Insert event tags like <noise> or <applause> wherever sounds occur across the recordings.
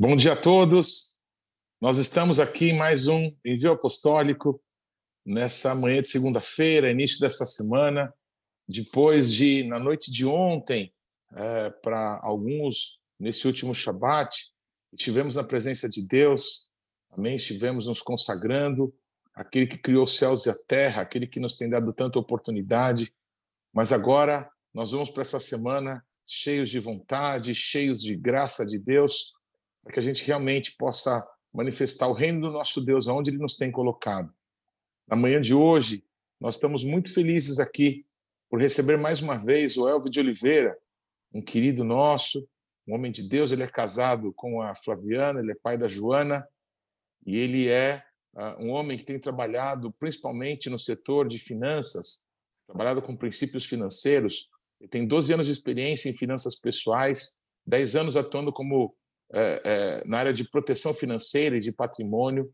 Bom dia a todos. Nós estamos aqui em mais um envio apostólico nessa manhã de segunda-feira, início dessa semana, depois de na noite de ontem é, para alguns nesse último Shabat estivemos na presença de Deus. Amém. Estivemos nos consagrando aquele que criou os céus e a terra, aquele que nos tem dado tanta oportunidade. Mas agora nós vamos para essa semana cheios de vontade, cheios de graça de Deus para que a gente realmente possa manifestar o reino do nosso Deus aonde ele nos tem colocado. Na manhã de hoje, nós estamos muito felizes aqui por receber mais uma vez o Elvio de Oliveira, um querido nosso, um homem de Deus. Ele é casado com a Flaviana, ele é pai da Joana, e ele é uh, um homem que tem trabalhado principalmente no setor de finanças, trabalhado com princípios financeiros. Ele tem 12 anos de experiência em finanças pessoais, 10 anos atuando como é, é, na área de proteção financeira e de patrimônio.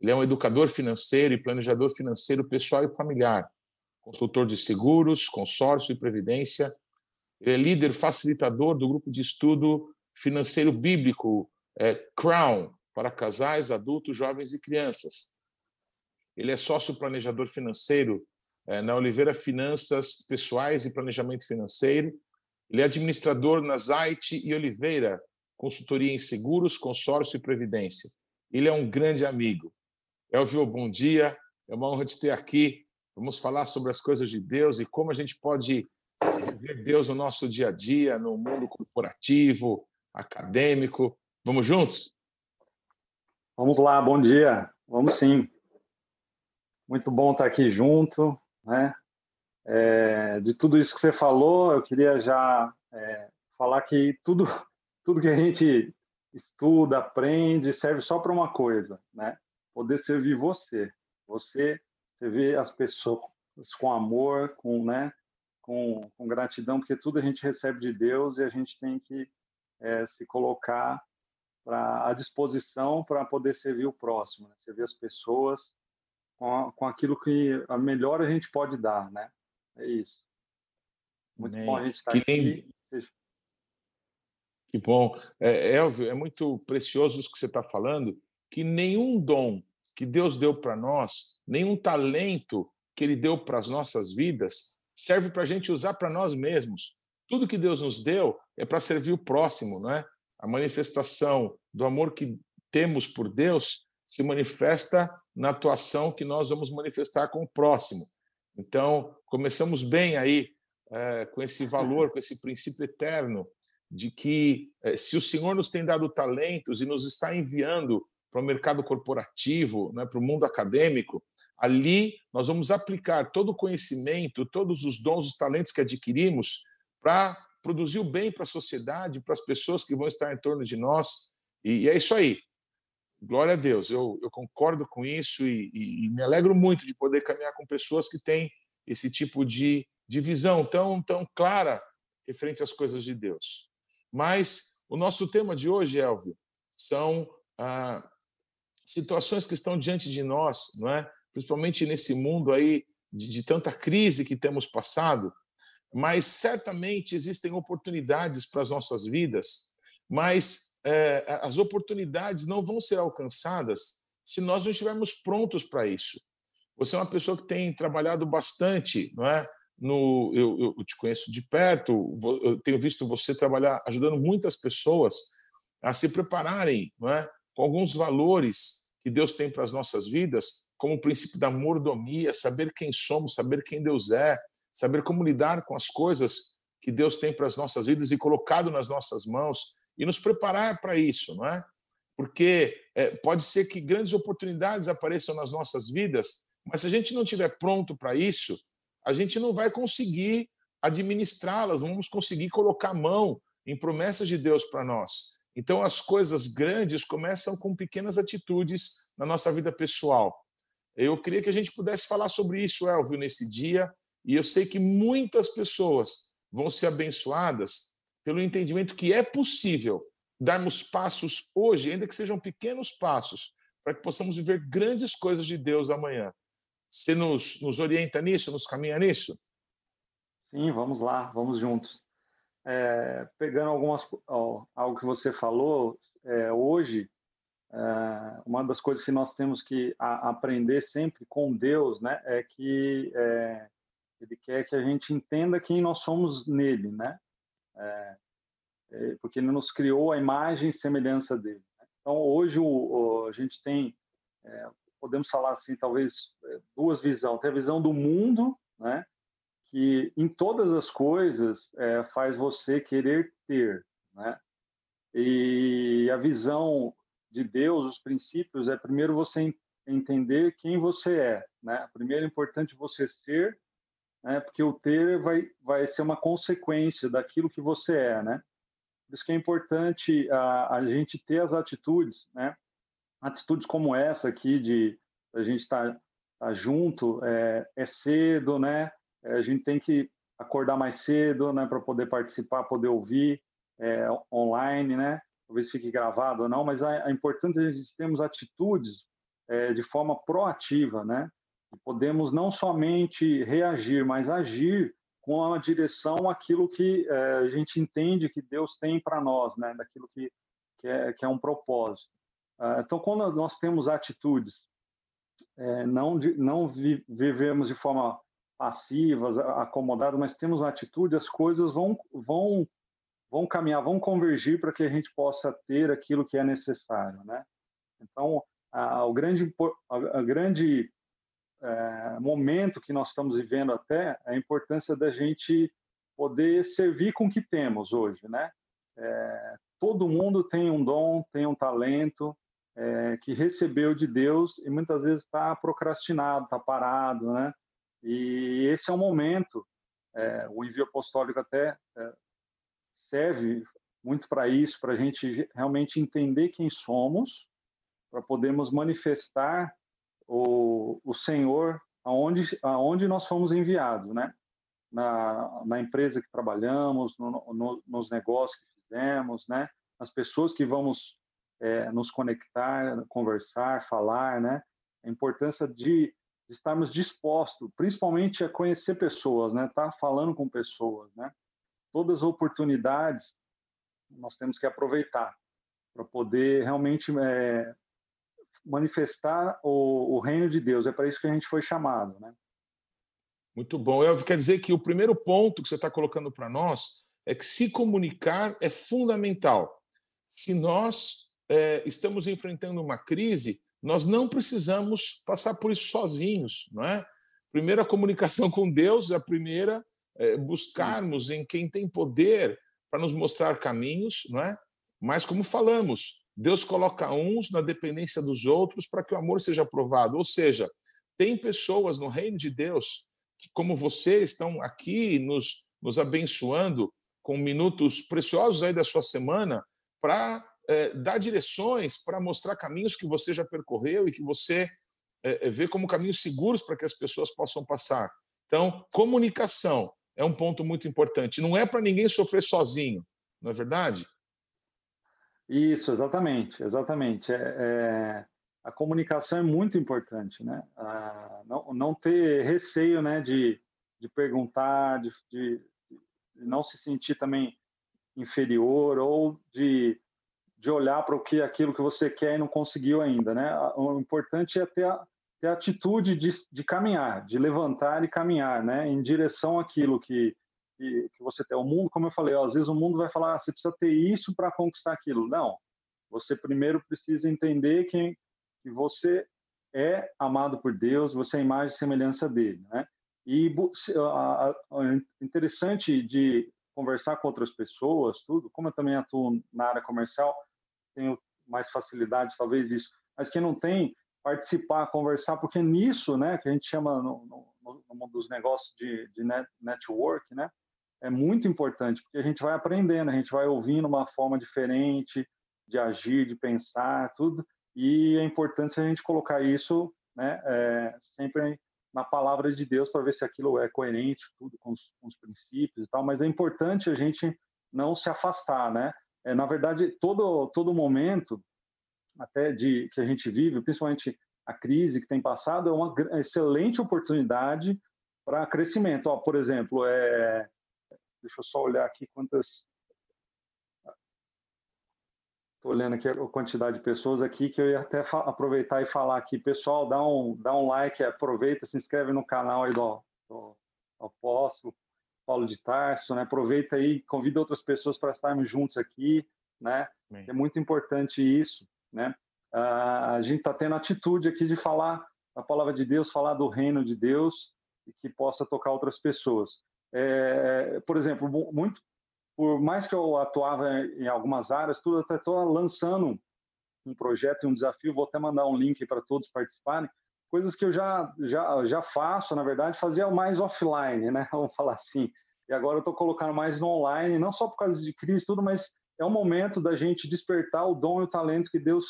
Ele é um educador financeiro e planejador financeiro pessoal e familiar, consultor de seguros, consórcio e previdência. Ele é líder facilitador do grupo de estudo financeiro bíblico é, Crown para casais, adultos, jovens e crianças. Ele é sócio planejador financeiro é, na Oliveira Finanças Pessoais e Planejamento Financeiro. Ele é administrador na Zait e Oliveira, consultoria em seguros, consórcio e previdência. Ele é um grande amigo. Elvio, bom dia. É uma honra te ter aqui. Vamos falar sobre as coisas de Deus e como a gente pode viver Deus no nosso dia a dia, no mundo corporativo, acadêmico. Vamos juntos? Vamos lá, bom dia. Vamos sim. Muito bom estar aqui junto, né? É, de tudo isso que você falou, eu queria já é, falar que tudo tudo que a gente estuda, aprende, serve só para uma coisa, né? Poder servir você. Você servir as pessoas com amor, com, né? Com, com gratidão, porque tudo a gente recebe de Deus e a gente tem que é, se colocar pra, à disposição para poder servir o próximo, né? servir as pessoas com, a, com aquilo que a melhor a gente pode dar, né? É isso. Muito Amém. bom a gente estar que aqui. Que bom. É, Elvio, é muito precioso isso que você está falando, que nenhum dom que Deus deu para nós, nenhum talento que Ele deu para as nossas vidas, serve para a gente usar para nós mesmos. Tudo que Deus nos deu é para servir o próximo, não é? A manifestação do amor que temos por Deus se manifesta na atuação que nós vamos manifestar com o próximo. Então, começamos bem aí é, com esse valor, <laughs> com esse princípio eterno de que eh, se o Senhor nos tem dado talentos e nos está enviando para o mercado corporativo, né, para o mundo acadêmico, ali nós vamos aplicar todo o conhecimento, todos os dons, os talentos que adquirimos para produzir o bem para a sociedade, para as pessoas que vão estar em torno de nós. E, é isso aí. Glória a Deus, eu, eu concordo com isso e, e, e, me alegro muito de poder caminhar com pessoas que têm esse tipo de, de visão tão, tão clara referente às coisas de Deus. Mas o nosso tema de hoje, Elvio, são ah, situações que estão diante de nós, não é? principalmente nesse mundo aí de, de tanta crise que temos passado, mas certamente existem oportunidades para as nossas vidas, mas é, as oportunidades não vão ser alcançadas se nós não estivermos prontos para isso. Você é uma pessoa que tem trabalhado bastante, não é? No, eu, eu te conheço de perto, eu tenho visto você trabalhar ajudando muitas pessoas a se prepararem não é, com alguns valores que Deus tem para as nossas vidas, como o princípio da mordomia, saber quem somos, saber quem Deus é, saber como lidar com as coisas que Deus tem para as nossas vidas e colocado nas nossas mãos e nos preparar para isso, não é? Porque é, pode ser que grandes oportunidades apareçam nas nossas vidas, mas se a gente não estiver pronto para isso, a gente não vai conseguir administrá-las, vamos conseguir colocar mão em promessas de Deus para nós. Então, as coisas grandes começam com pequenas atitudes na nossa vida pessoal. Eu queria que a gente pudesse falar sobre isso, Elvio, nesse dia, e eu sei que muitas pessoas vão ser abençoadas pelo entendimento que é possível darmos passos hoje, ainda que sejam pequenos passos, para que possamos viver grandes coisas de Deus amanhã. Você nos, nos orienta nisso, nos caminha nisso? Sim, vamos lá, vamos juntos. é, pegando algumas ó, algo que você falou é, hoje, é, uma das coisas que nós temos que a, aprender sempre com Deus, né, é que é, Ele quer que a gente entenda quem nós somos nele, né? É, é, porque Ele nos criou a imagem e semelhança dele. Né? Então hoje o, o, a gente tem podemos falar assim, talvez duas visões. Tem a visão do mundo, né? que em todas as coisas é, faz você querer ter, né? E a visão de Deus, os princípios, é primeiro você entender quem você é, né? Primeiro é importante você ser, né? Porque o ter vai vai ser uma consequência daquilo que você é, né? Por isso que é importante a, a gente ter as atitudes, né? Atitudes como essa aqui de a gente estar tá, tá junto, é, é cedo, né? É, a gente tem que acordar mais cedo, né, para poder participar, poder ouvir é, online, né? Talvez fique gravado ou não, mas é, é importante a gente termos atitudes é, de forma proativa, né? Podemos não somente reagir, mas agir com a direção aquilo que é, a gente entende que Deus tem para nós, né? Daquilo que, que, é, que é um propósito. Ah, então, quando nós temos atitudes, é, não, não vi, vivemos de forma passivas, acomodadas, mas temos uma atitude, as coisas vão, vão, vão caminhar, vão convergir para que a gente possa ter aquilo que é necessário, né? Então, o grande, a grande é, momento que nós estamos vivendo até é a importância da gente poder servir com o que temos hoje, né? É, todo mundo tem um dom, tem um talento é, que recebeu de Deus e muitas vezes está procrastinado, está parado, né? E esse é o momento, é, o envio apostólico até é, serve muito para isso, para a gente realmente entender quem somos, para podermos manifestar o, o Senhor aonde, aonde nós fomos enviados, né? Na, na empresa que trabalhamos, no, no, nos negócios que fizemos, né? Nas pessoas que vamos é, nos conectar, conversar, falar, né? A importância de estarmos dispostos, principalmente a conhecer pessoas, né? Estar tá falando com pessoas, né? Todas as oportunidades nós temos que aproveitar para poder realmente é, manifestar o, o, reino de Deus. É para isso que a gente foi chamado, né? Muito bom. Eu quer dizer que o primeiro ponto que você está colocando para nós é que se comunicar é fundamental. Se nós é, estamos enfrentando uma crise, nós não precisamos passar por isso sozinhos, não é? Primeiro, a comunicação <laughs> com Deus, a primeira, é buscarmos em quem tem poder para nos mostrar caminhos, não é? Mas, como falamos, Deus coloca uns na dependência dos outros para que o amor seja aprovado. Ou seja, tem pessoas no reino de Deus que, como você, estão aqui nos, nos abençoando com minutos preciosos aí da sua semana para é, dar direções para mostrar caminhos que você já percorreu e que você é, vê como caminhos seguros para que as pessoas possam passar. Então, comunicação é um ponto muito importante. Não é para ninguém sofrer sozinho, não é verdade? Isso, exatamente, exatamente. É, é, a comunicação é muito importante, né? Ah, não, não ter receio, né, de, de perguntar, de, de não se sentir também inferior ou de de olhar para o que aquilo que você quer e não conseguiu ainda, né? O importante é ter a, ter a atitude de, de caminhar, de levantar e caminhar, né? Em direção àquilo que, que, que você tem. O mundo, como eu falei, ó, às vezes o mundo vai falar, ah, você precisa ter isso para conquistar aquilo. Não. Você primeiro precisa entender que, que você é amado por Deus, você é a imagem e semelhança dele, né? E a, interessante de conversar com outras pessoas, tudo, como eu também atuo na área comercial, tenho mais facilidade, talvez isso. Mas quem não tem, participar, conversar, porque nisso, né, que a gente chama no, no, no mundo dos negócios de, de net, network, né, é muito importante, porque a gente vai aprendendo, a gente vai ouvindo uma forma diferente de agir, de pensar, tudo, e é importante a gente colocar isso, né, é, sempre na palavra de Deus para ver se aquilo é coerente, tudo com os, com os princípios e tal, mas é importante a gente não se afastar, né? É, na verdade, todo, todo momento, até de que a gente vive, principalmente a crise que tem passado, é uma excelente oportunidade para crescimento. Ó, por exemplo, é, deixa eu só olhar aqui quantas. Estou olhando aqui a quantidade de pessoas aqui que eu ia até aproveitar e falar aqui. Pessoal, dá um, dá um like, aproveita, se inscreve no canal aí do, do, do Apóstolo Paulo de Tarso, né? Aproveita aí, convida outras pessoas para estarmos juntos aqui, né? É muito importante isso, né? Ah, a gente está tendo atitude aqui de falar a palavra de Deus, falar do reino de Deus e que possa tocar outras pessoas. É, por exemplo, muito, por mais que eu atuava em algumas áreas, tudo até estou lançando um projeto e um desafio, vou até mandar um link para todos participarem, coisas que eu já, já, já faço, na verdade, fazia mais offline, né? <laughs> Vamos falar assim. E agora eu estou colocando mais no online, não só por causa de crise tudo, mas é o momento da gente despertar o dom e o talento que Deus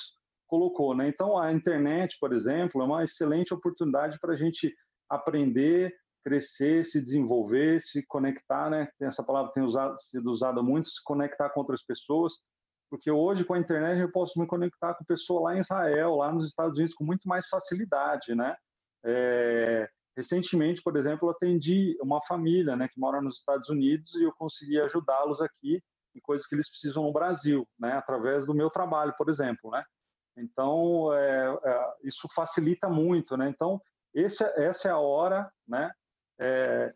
colocou, né? Então a internet, por exemplo, é uma excelente oportunidade para a gente aprender, crescer, se desenvolver, se conectar, né? Essa palavra tem usado, sido usada muito, se conectar com outras pessoas, porque hoje com a internet eu posso me conectar com pessoa lá em Israel, lá nos Estados Unidos com muito mais facilidade, né? É, recentemente, por exemplo, atendi uma família, né, que mora nos Estados Unidos e eu consegui ajudá-los aqui em coisas que eles precisam no Brasil, né, através do meu trabalho, por exemplo, né. Então, é, é, isso facilita muito, né? Então, esse, essa é a hora, né? É,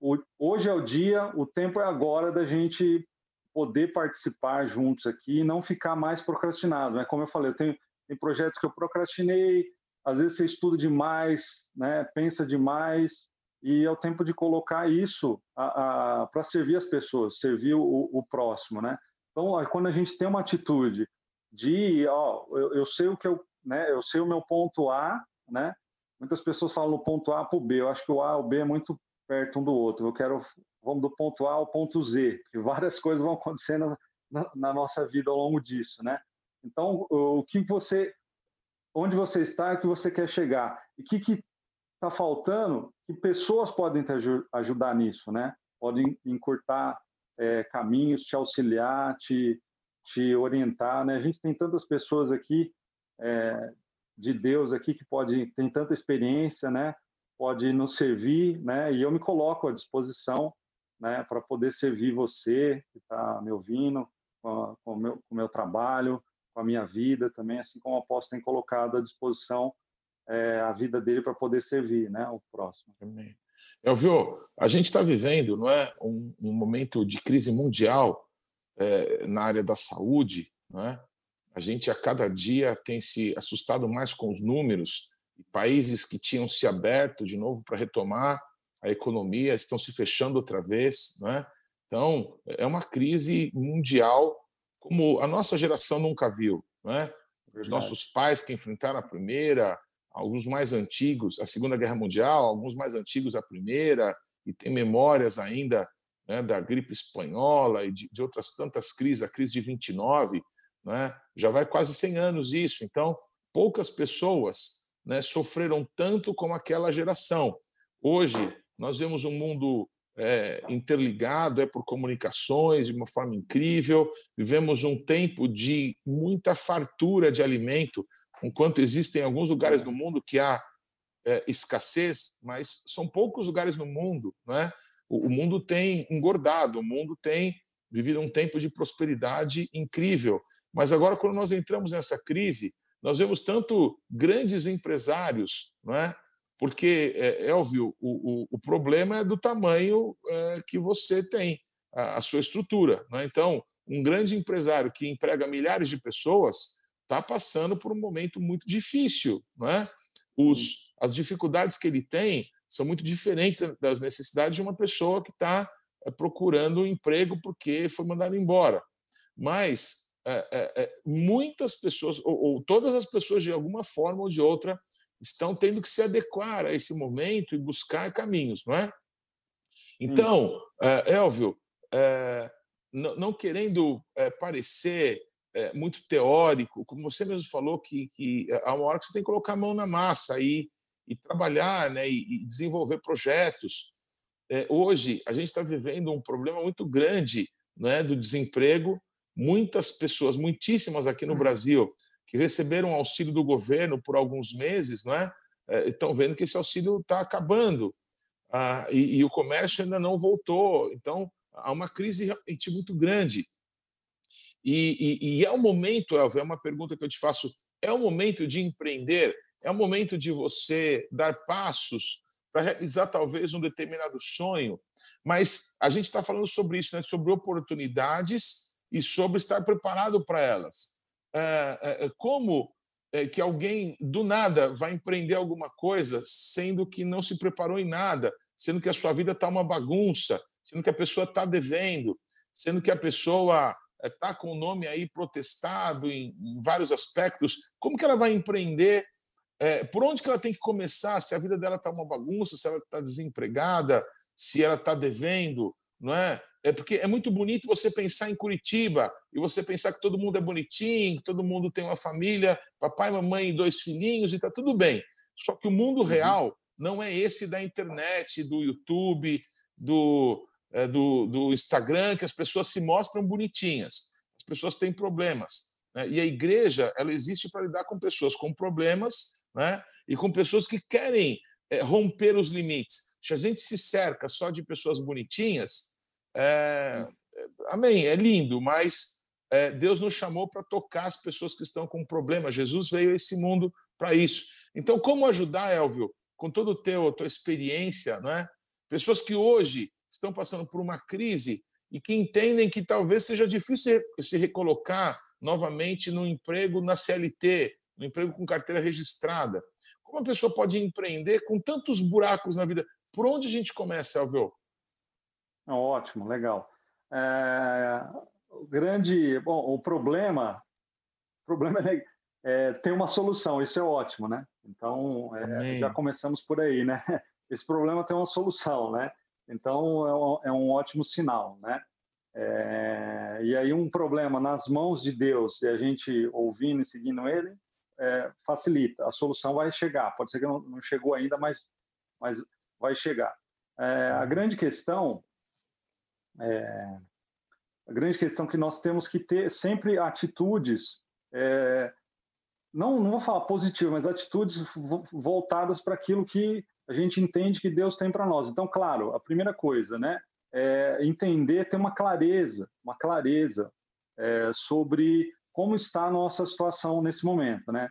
o, hoje é o dia, o tempo é agora da gente poder participar juntos aqui e não ficar mais procrastinado, né? Como eu falei, eu tenho, tem projetos que eu procrastinei, às vezes você estuda demais, né? Pensa demais e é o tempo de colocar isso para servir as pessoas, servir o, o próximo, né? Então, quando a gente tem uma atitude de, ó, eu, eu, sei o que eu, né, eu sei o meu ponto A, né? Muitas pessoas falam o ponto A para o B. Eu acho que o A e o B é muito perto um do outro. Eu quero, vamos do ponto A ao ponto Z, que várias <laughs> coisas vão acontecendo na, nossa vida ao longo disso, né? Então, o que você, onde você está, o que você quer chegar e o que está faltando, que pessoas podem te ajudar nisso, né? Podem encurtar é, caminhos, te auxiliar, te te orientar, né? A gente tem tantas pessoas aqui é, de Deus aqui que pode tem tanta experiência, né? Pode nos servir, né? E eu me coloco à disposição, né? Para poder servir você que está me ouvindo com, o meu, com meu trabalho, com a minha vida também, assim como o apóstolo tem colocado à disposição é, a vida dele para poder servir, né? O próximo. Amém. Elvio, a gente está vivendo, não é, um, um momento de crise mundial é, na área da saúde, né? a gente a cada dia tem se assustado mais com os números. Países que tinham se aberto de novo para retomar a economia estão se fechando outra vez. Né? Então, é uma crise mundial como a nossa geração nunca viu. Né? Os nossos pais que enfrentaram a primeira, alguns mais antigos, a Segunda Guerra Mundial, alguns mais antigos a primeira, e tem memórias ainda né, da gripe espanhola e de, de, outras tantas crises, a crise de 29, né, já vai quase 100 anos isso. Então, poucas pessoas né, sofreram tanto como aquela geração. Hoje, nós vemos um mundo é, interligado, é por comunicações de uma forma incrível, vivemos um tempo de muita fartura de alimento, enquanto existem alguns lugares do mundo que há é, escassez, mas são poucos lugares no mundo, né? o mundo tem engordado, o mundo tem vivido um tempo de prosperidade incrível. Mas agora, quando nós entramos nessa crise, nós vemos tanto grandes empresários, não é? porque, é, Elvio, o, o, o problema é do tamanho é, que você tem, a, a sua estrutura. É? Então, um grande empresário que emprega milhares de pessoas está passando por um momento muito difícil. É? Os, as dificuldades que ele tem são muito diferentes das necessidades de uma pessoa que está procurando um emprego porque foi mandado embora. Mas é, é, muitas pessoas, ou, ou, todas as pessoas, de alguma forma ou de outra, estão tendo que se adequar a esse momento e buscar caminhos, não é? Então, é, Elvio, não, querendo parecer muito teórico, como você mesmo falou, que, que há uma hora que você tem que colocar a mão na massa e e trabalhar né, e, desenvolver projetos. É, hoje, a gente está vivendo um problema muito grande né, do desemprego. Muitas pessoas, muitíssimas aqui no hum. Brasil, que receberam auxílio do governo por alguns meses, não é? é estão vendo que esse auxílio está acabando ah, e, e, o comércio ainda não voltou. Então, há uma crise realmente muito grande. E, e, e é o momento, Elvio, é uma pergunta que eu te faço, é o momento de empreender, é o momento de você dar passos para realizar talvez um determinado sonho, mas a gente está falando sobre isso, né? sobre oportunidades e sobre estar preparado para elas. É, é, como é, que alguém do nada vai empreender alguma coisa, sendo que não se preparou em nada, sendo que a sua vida está uma bagunça, sendo que a pessoa está devendo, sendo que a pessoa está com o nome aí protestado em, em, vários aspectos, como que ela vai empreender? É, por onde que ela tem que começar? Se a vida dela está uma bagunça, se ela está desempregada, se ela está devendo, não é? É porque é muito bonito você pensar em Curitiba e você pensar que todo mundo é bonitinho, que todo mundo tem uma família, papai, mamãe e dois filhinhos e está tudo bem. Só que o mundo uhum. real não é esse da internet, do YouTube, do, é, do, do Instagram, que as pessoas se mostram bonitinhas. As pessoas têm problemas. Né? E a igreja ela existe para lidar com pessoas com problemas né? e com pessoas que querem é, romper os limites. Se a gente se cerca só de pessoas bonitinhas, é, amém, é lindo, mas é, Deus nos chamou para tocar as pessoas que estão com problemas. Jesus veio a esse mundo para isso. Então, como ajudar, Elvio, com todo o teu tua experiência, não é? Pessoas que hoje estão passando por uma crise e que entendem que talvez seja difícil se recolocar novamente no emprego na CLT, no emprego com carteira registrada. Como a pessoa pode empreender com tantos buracos na vida? Por onde a gente começa, Elvio? Ótimo, legal. É, o grande, bom, o problema, o problema <laughs> é, é tem uma solução. Isso é ótimo, né? Então é, já começamos por aí, né? <laughs> Esse problema tem uma solução, né? Então é um, é um ótimo sinal, né? É, e aí um problema nas mãos de Deus e a gente ouvindo e seguindo Ele é, facilita. A solução vai chegar. Pode ser que não, não chegou ainda, mas, mas vai chegar. A grande questão é, a grande questão é que nós temos que ter sempre atitudes é, não, não vou falar positivo, mas atitudes voltadas para aquilo que a gente entende que Deus tem para nós. Então, claro, a primeira coisa, né, é entender, ter uma clareza, uma clareza é, sobre como está a nossa situação nesse momento, né?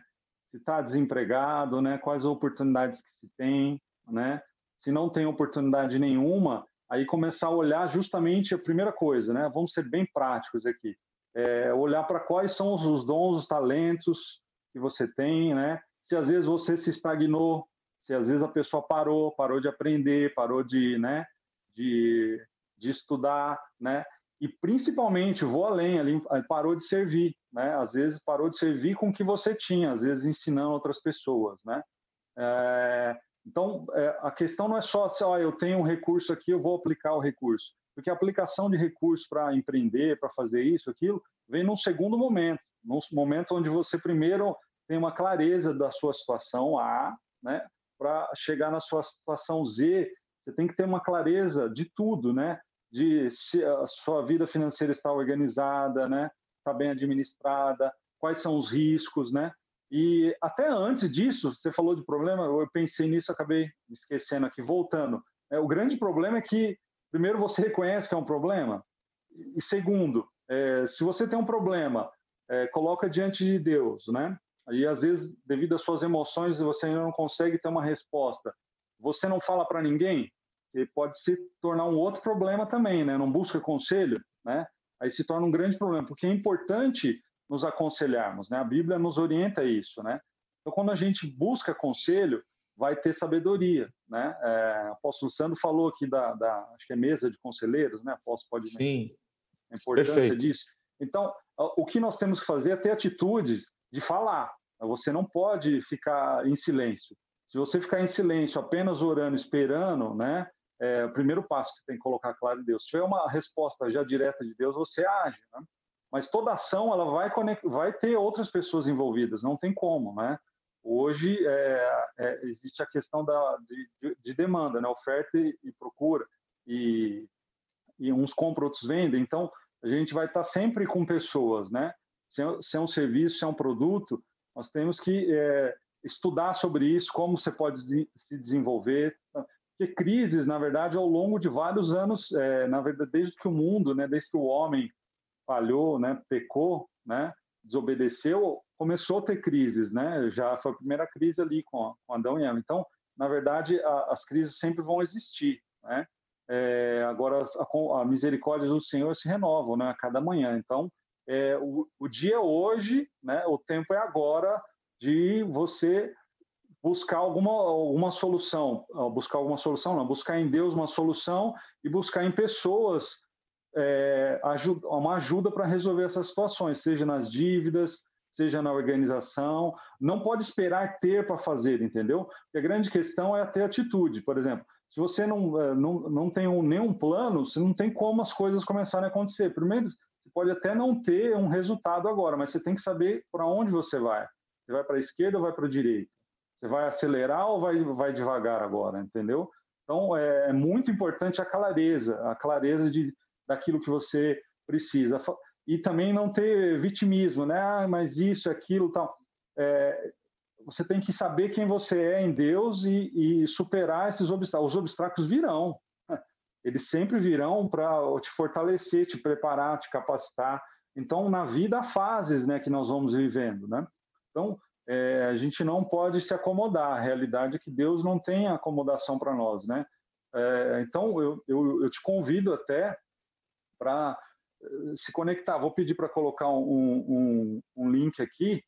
Se está desempregado, né? Quais oportunidades que se tem, né? Se não tem oportunidade nenhuma, aí começar a olhar justamente a primeira coisa, né? Vamos ser bem práticos aqui. É, olhar para quais são os dons, os talentos que você tem, né? Se às vezes você se estagnou, se às vezes a pessoa parou, parou de aprender, parou de, né? De, de estudar, né? E principalmente, vou além, ali parou de servir, né? Às vezes parou de servir com o que você tinha, às vezes ensinando outras pessoas, né? É, então, é, a questão não é só assim, ó, eu tenho um recurso aqui, eu vou aplicar o recurso. Porque a aplicação de recursos para empreender, para fazer isso, aquilo, vem num segundo momento, num momento onde você primeiro tem uma clareza da sua situação A, né? Para chegar na sua situação Z, você tem que ter uma clareza de tudo, né? de se a sua vida financeira está organizada, né? Está bem administrada, quais são os riscos, né? E até antes disso, você falou de problema, eu pensei nisso, acabei esquecendo aqui, voltando. É, o grande problema é que, primeiro, você reconhece que é um problema, e segundo, é, se você tem um problema, é, coloca diante de Deus, né? E às vezes, devido às suas emoções, você ainda não consegue ter uma resposta. Você não fala para ninguém, pode se tornar um outro problema também, né? Não busca conselho, né? Aí se torna um grande problema, porque é importante nos aconselharmos, né? A Bíblia nos orienta a isso, né? Então, quando a gente busca conselho, vai ter sabedoria, né? É, o apóstolo Sandro falou aqui da, da, acho que é mesa de conselheiros, né? Apóstolo pode Sim. a importância Perfeito. disso. Então, o que nós temos que fazer é ter atitudes de falar. Você não pode ficar em silêncio. Se você ficar em silêncio, apenas orando, esperando, né? é, o primeiro passo que você tem que colocar claro em Deus. Se tiver uma resposta já direta de Deus, você age, né? Mas toda ação ela vai, vai ter outras pessoas envolvidas, não tem como, né? Hoje é, é, existe a questão da, de, de, demanda, né? Oferta e, procura e, e, uns compram, outros vendem. Então a gente vai estar sempre com pessoas, né? Se é, se é um serviço, se é um produto, nós temos que é, estudar sobre isso, como você pode se desenvolver, Porque crises, na verdade, ao longo de vários anos, é, na verdade, desde que o mundo, né, desde que o homem falhou, né, pecou, né, desobedeceu, começou a ter crises, né? Já foi a primeira crise ali com, com Adão e Eva. Então, na verdade, a, as crises sempre vão existir, né? É, agora, a, a, misericórdia do Senhor se renova, né? A cada manhã. Então, é, o, o dia é hoje, né? O tempo é agora de você buscar alguma, alguma solução, buscar alguma solução, não, buscar em Deus uma solução e buscar em pessoas é, ajuda, uma ajuda para resolver essas situações, seja nas dívidas, seja na organização. Não pode esperar ter para fazer, entendeu? Porque a grande questão é ter atitude. Por exemplo, se você não, é, não, não tem um, nenhum plano, você não tem como as coisas começarem a acontecer. Primeiro, você pode até não ter um resultado agora, mas você tem que saber para onde você vai. Você vai para a esquerda ou vai para a direita? Você vai acelerar ou vai, vai devagar agora, entendeu? Então, é, é muito importante a clareza, a clareza de, daquilo que você precisa. E também não ter vitimismo, né? Ah, mas isso, aquilo, tal. É, você tem que saber quem você é em Deus e, e superar esses obstáculos. Os obstáculos virão. <laughs> Eles sempre virão para te fortalecer, te preparar, te capacitar. Então, na vida, há fases né, que nós vamos vivendo, né? Então, é, a gente não pode se acomodar. A realidade é que Deus não tem acomodação para nós, né? É, então, eu, eu, eu, te convido até para eh, se conectar. Vou pedir para colocar um, um, um, link aqui,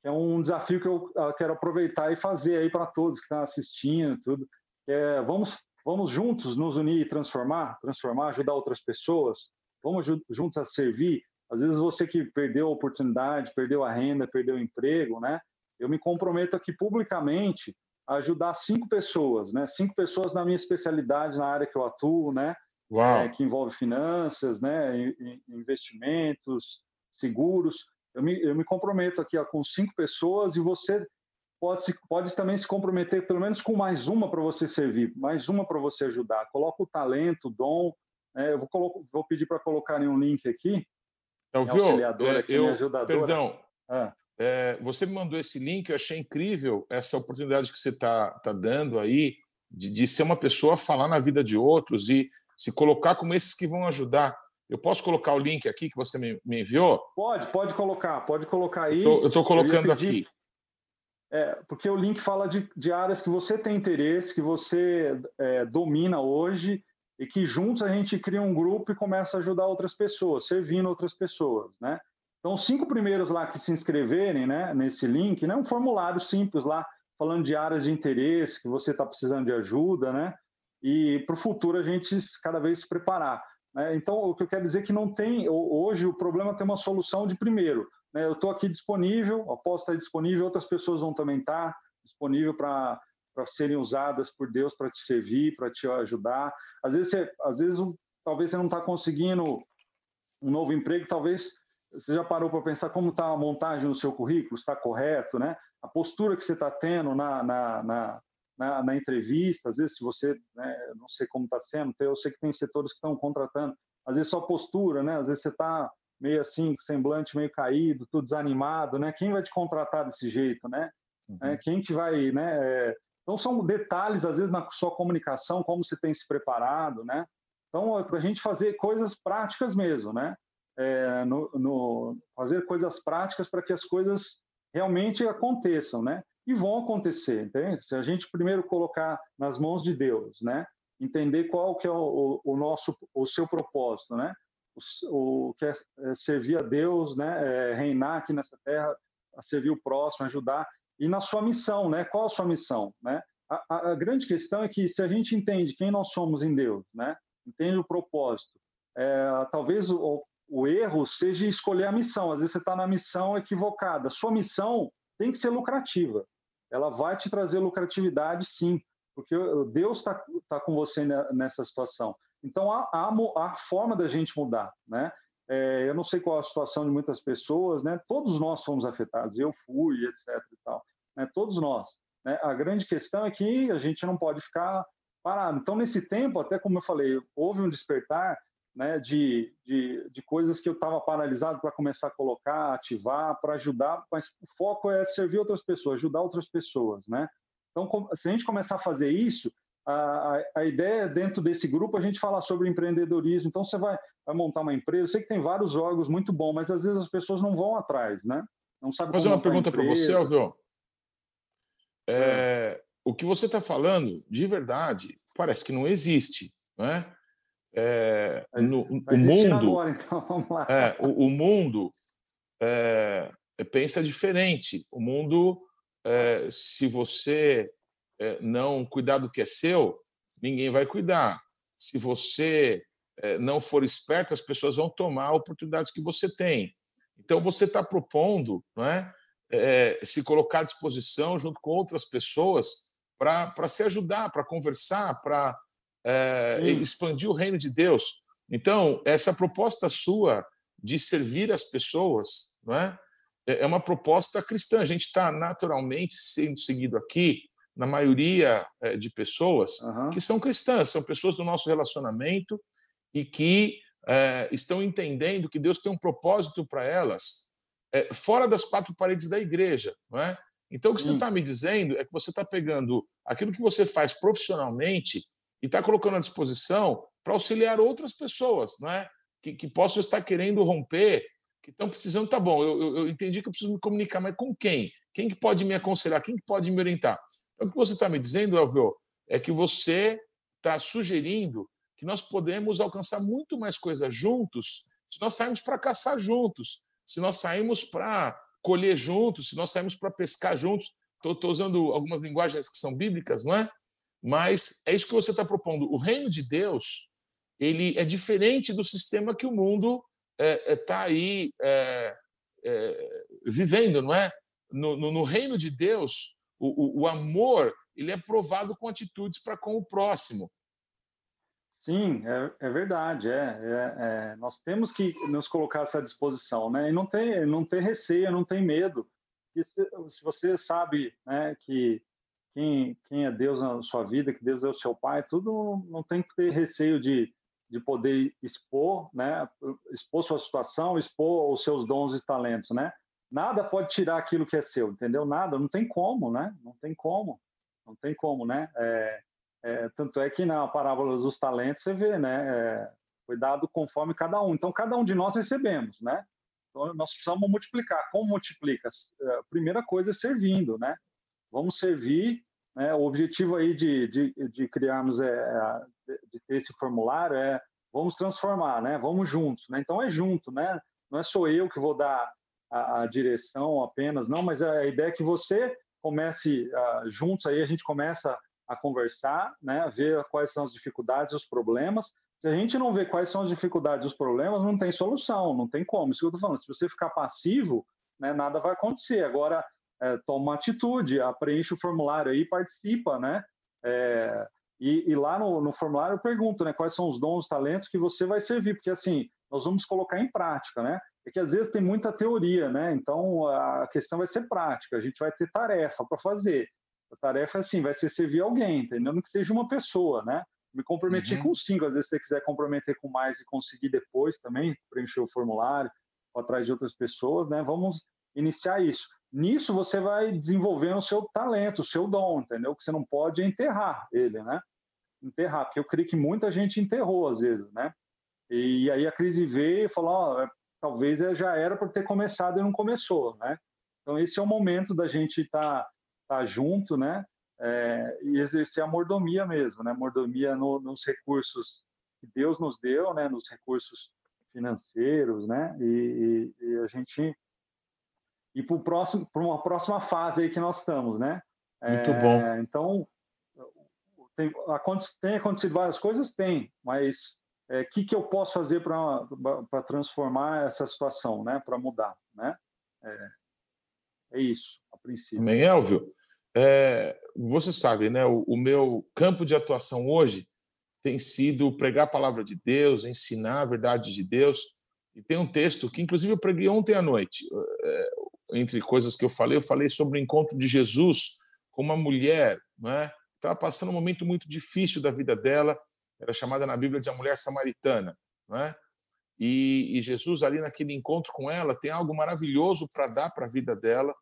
que é um desafio que eu ah, quero aproveitar e fazer aí para todos que estão assistindo, tudo. É, vamos, vamos juntos nos unir e transformar, transformar, ajudar outras pessoas. Vamos juntos a servir. Às vezes você que perdeu a oportunidade, perdeu a renda, perdeu o emprego, né? eu me comprometo aqui publicamente a ajudar cinco pessoas, né? Cinco pessoas na minha especialidade, na área que eu atuo, né? É, que envolve finanças, né? Investimentos, seguros. Eu me, eu me comprometo aqui ó, com cinco pessoas e você pode, pode também se comprometer pelo menos com mais uma para você servir, mais uma para você ajudar. Coloca o talento, o dom. Né? eu vou, coloco, vou pedir para colocarem um link aqui. Eu, viu? É, eu, perdão, ah. É, você me mandou esse link, eu achei incrível essa oportunidade que você está tá dando aí de, de ser uma pessoa falar na vida de outros e se colocar como esses que vão ajudar. Eu posso colocar o link aqui que você me, me enviou? Pode, pode colocar, pode colocar aí. Eu estou colocando pedir, aqui. É, porque o link fala de, de, áreas que você tem interesse, que você é, domina hoje e que juntos a gente cria um grupo e começa a ajudar outras pessoas, servindo outras pessoas, né? Então, os cinco primeiros lá que se inscreverem né, nesse link, né, um formulário simples lá, falando de áreas de interesse, que você está precisando de ajuda, né? E para o futuro a gente cada vez se preparar. Né? Então, o que eu quero dizer é que não tem, hoje o problema tem uma solução de primeiro. Né? Eu estou aqui disponível, posso estar disponível, outras pessoas vão também estar disponível para para serem usadas por Deus para te servir, para te ajudar. Às vezes, você, às vezes talvez você não está conseguindo um novo emprego, talvez você já parou para pensar como está a montagem do seu currículo? Está correto, né? A postura que você está tendo na, na, na, na, na entrevista, às vezes, se você, né, não sei como está sendo, eu sei que tem setores que estão contratando, às vezes só postura, né? Às vezes você está meio assim, semblante meio caído, tudo desanimado, né? Quem vai te contratar desse jeito, né? Uhum. É, quem te vai, né? É... Então são detalhes, às vezes, na sua comunicação, como você tem se preparado, né? Então, é para a gente fazer coisas práticas mesmo, né? é, no, no, fazer coisas práticas para que as coisas realmente aconteçam, né? E vão acontecer, entende? Se a gente primeiro colocar nas mãos de Deus, né? Entender qual que é o, o nosso, o seu propósito, né? O, o que é, é servir a Deus, né? É reinar aqui nessa terra, servir o próximo, ajudar e na sua missão, né? Qual a sua missão, né? A, a, a grande questão é que se a gente entende quem nós somos em Deus, né? Entende o propósito, é, talvez o, o erro seja escolher a missão. Às vezes você está na missão equivocada. Sua missão tem que ser lucrativa. Ela vai te trazer lucratividade, sim, porque Deus está tá com você nessa situação. Então, há, há, há forma da gente mudar, né? É, eu não sei qual a situação de muitas pessoas, né? Todos nós fomos afetados. Eu fui, etc. E tal, né? Todos nós. Né? A grande questão é que a gente não pode ficar parado. Então, nesse tempo, até como eu falei, houve um despertar né, de, de, de coisas que eu estava paralisado para começar a colocar, ativar, para ajudar, mas o foco é servir outras pessoas, ajudar outras pessoas, né? Então, se a gente começar a fazer isso, a, a, ideia dentro desse grupo a gente falar sobre empreendedorismo. Então você vai, vai montar uma empresa. Eu sei que tem vários órgãos muito bons, mas às vezes as pessoas não vão atrás, né? Não sabe. Vou fazer uma pergunta para você, Alvio. É, é. O que você está falando, de verdade, parece que não existe, né? É, no, o mundo, agora, então. <laughs> É, o, o mundo é, pensa diferente. O mundo, é, se você é, não cuidar do que é seu, ninguém vai cuidar. Se você é, não for esperto, as pessoas vão tomar oportunidades que você tem. Então, você está propondo não é, é, se colocar à disposição junto com outras pessoas para se ajudar, para conversar, para é, expandir o reino de Deus. Então, essa proposta sua de servir as pessoas não é, é uma proposta cristã. A gente está naturalmente sendo seguido aqui na maioria é, de pessoas uhum. que são cristãs, são pessoas do nosso relacionamento e que é, estão entendendo que Deus tem um propósito para elas é, fora das quatro paredes da igreja, não é? Então, o que você está me dizendo é que você está pegando aquilo que você faz profissionalmente e está colocando à disposição para auxiliar outras pessoas, não é? Que, que possam estar querendo romper, que estão precisando. Tá bom, eu, eu, eu entendi que eu preciso me comunicar, mas com quem? Quem que pode me aconselhar? Quem que pode me orientar? Então, o que você está me dizendo, Elvio, é que você está sugerindo que nós podemos alcançar muito mais coisas juntos se nós sairmos para caçar juntos, se nós sairmos para colher juntos, se nós sairmos para pescar juntos. Estou usando algumas linguagens que são bíblicas, não é? Mas é isso que você está propondo. O reino de Deus ele é diferente do sistema que o mundo está é, é, tá aí é, é, vivendo, não é? No, no, no, reino de Deus, o, o, o amor ele é provado com atitudes para com o próximo. Sim, é, é verdade. É, é, nós temos que nos colocar essa disposição, né? E não ter, não ter receio, não ter medo. Se, se você sabe, né, que quem, quem é Deus na sua vida, que Deus é o seu Pai, tudo não tem que ter receio de, de poder expor, né? Expor sua situação, expor os seus dons e talentos, né? Nada pode tirar aquilo que é seu, entendeu? Nada, não tem como, né? Não tem como, não tem como, né? É, é, tanto é que na parábola dos talentos você vê, né? É, foi dado conforme cada um. Então, cada um de nós recebemos, né? Então, nós precisamos multiplicar. Como multiplica? A é, primeira coisa é servindo, né? Vamos servir. Né? O objetivo aí de, de, de criarmos, é, é de ter esse formulário é vamos transformar, né? Vamos juntos, né? Então, é junto, né? Não é só eu que vou dar a, a direção apenas, não, mas a ideia é que você comece uh, juntos aí, a gente começa a conversar, né, a ver quais são as dificuldades, os problemas. Se a gente não vê quais são as dificuldades, os problemas, não tem solução, não tem como. Isso que eu estou falando. Se você ficar passivo, né, nada vai acontecer. Agora, é, toma uma atitude, preenche o formulário aí, participa, né? É, e, e, lá no, no, formulário eu pergunto, né, quais são os dons, talentos que você vai servir, porque assim nós vamos colocar em prática, né? É que às vezes tem muita teoria, né? Então a questão vai ser prática. A gente vai ter tarefa para fazer. A tarefa, assim, vai ser servir alguém, entendeu? Não que seja uma pessoa, né? Me comprometi uhum. com cinco, às vezes se você quiser comprometer com mais e conseguir depois também, preencher o formulário, ou atrás de outras pessoas, né? Vamos iniciar isso. Nisso você vai desenvolvendo o seu talento, o seu dom, entendeu? Que você não pode enterrar ele, né? Enterrar, porque eu creio que muita gente enterrou às vezes, né? E aí a crise veio e falou, oh, talvez já era por ter começado e não começou, né? Então esse é o momento da gente estar tá tá junto, né? É, e exercer a mordomia mesmo, né? Mordomia no, nos recursos que Deus nos deu, né? Nos recursos financeiros, né? E, e, e a gente ir para próximo, para uma próxima fase aí que nós estamos, né? Muito é, bom. Então tem, tem, acontecido várias coisas, tem, mas o é, que que eu posso fazer para transformar essa situação, né? Para mudar, né? É, é isso, a princípio. Amém, Elvio. É, você sabe, né? O, o, meu campo de atuação hoje tem sido pregar a palavra de Deus, ensinar a verdade de Deus. E tem um texto que, inclusive, eu preguei ontem à noite. Entre coisas que eu falei, eu falei sobre o encontro de Jesus com uma mulher, né? Estava passando um momento muito difícil da vida dela. Era chamada na Bíblia de a mulher samaritana, né? E, e Jesus ali naquele encontro com ela tem algo maravilhoso para dar para a vida dela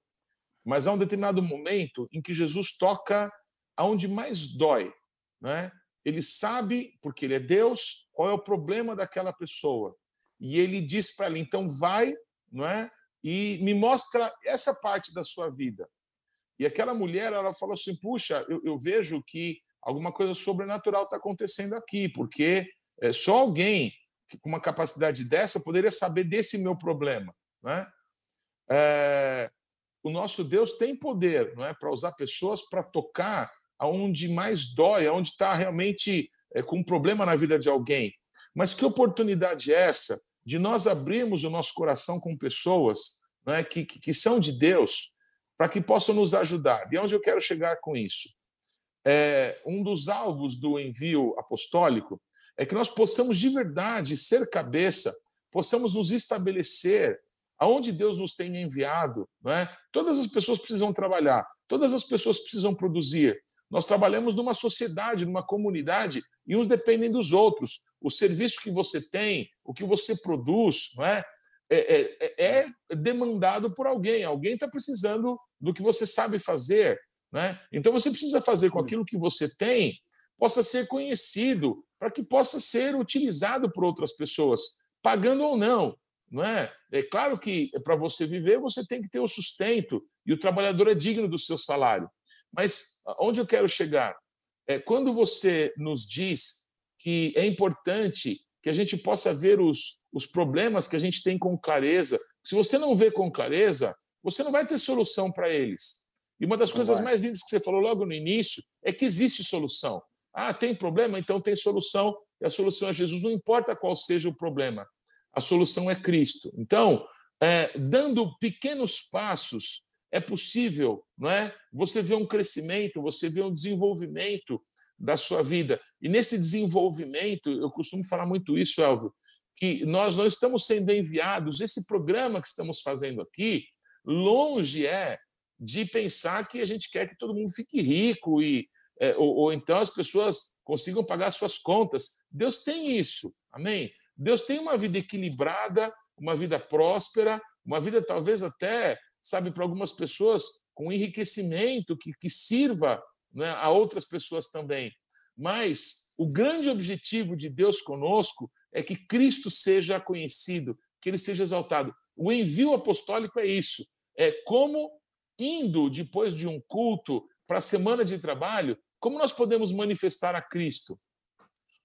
mas há um determinado momento em que Jesus toca aonde mais dói, né? Ele sabe, porque ele é Deus, qual é o problema daquela pessoa. E ele diz para ela, então vai, não é? E me mostra essa parte da sua vida. E aquela mulher, ela falou assim: puxa, eu, eu vejo que alguma coisa sobrenatural está acontecendo aqui, porque é, só alguém com uma capacidade dessa poderia saber desse meu problema. Né? É, o nosso Deus tem poder não é, para usar pessoas para tocar aonde mais dói, aonde está realmente é, com um problema na vida de alguém. Mas que oportunidade é essa de nós abrirmos o nosso coração com pessoas é, que, que, são de Deus para que possam nos ajudar? E onde eu quero chegar com isso? É, um dos alvos do envio apostólico é que nós possamos de verdade ser cabeça, possamos nos estabelecer aonde Deus nos tem enviado. Não é? Todas as pessoas precisam trabalhar, todas as pessoas precisam produzir. Nós trabalhamos numa sociedade, numa comunidade, e uns dependem dos outros. O serviço que você tem, o que você produz, não é? É, é, é, é demandado por alguém. Alguém está precisando do que você sabe fazer. Né? Então você precisa fazer com aquilo que você tem possa ser conhecido, para que possa ser utilizado por outras pessoas, pagando ou não. Não é? é claro que para você viver você tem que ter o sustento e o trabalhador é digno do seu salário. Mas onde eu quero chegar? É quando você nos diz que é importante que a gente possa ver os, os problemas que a gente tem com clareza. Se você não vê com clareza, você não vai ter solução para eles. E uma das coisas mais lindas que você falou logo no início é que existe solução. Ah, tem problema? Então tem solução, e a solução é Jesus, não importa qual seja o problema, a solução é Cristo. Então, é, dando pequenos passos, é possível, não é? Você vê um crescimento, você vê um desenvolvimento da sua vida. E nesse desenvolvimento, eu costumo falar muito isso, Elvio, que nós não estamos sendo enviados, esse programa que estamos fazendo aqui, longe é de pensar que a gente quer que todo mundo fique rico e é, ou, ou então as pessoas consigam pagar suas contas. Deus tem isso, amém? Deus tem uma vida equilibrada, uma vida próspera, uma vida talvez até, sabe, para algumas pessoas com enriquecimento que, que sirva né, a outras pessoas também. Mas o grande objetivo de Deus conosco é que Cristo seja conhecido, que ele seja exaltado. O envio apostólico é isso. É como indo depois de um culto para a semana de trabalho, como nós podemos manifestar a Cristo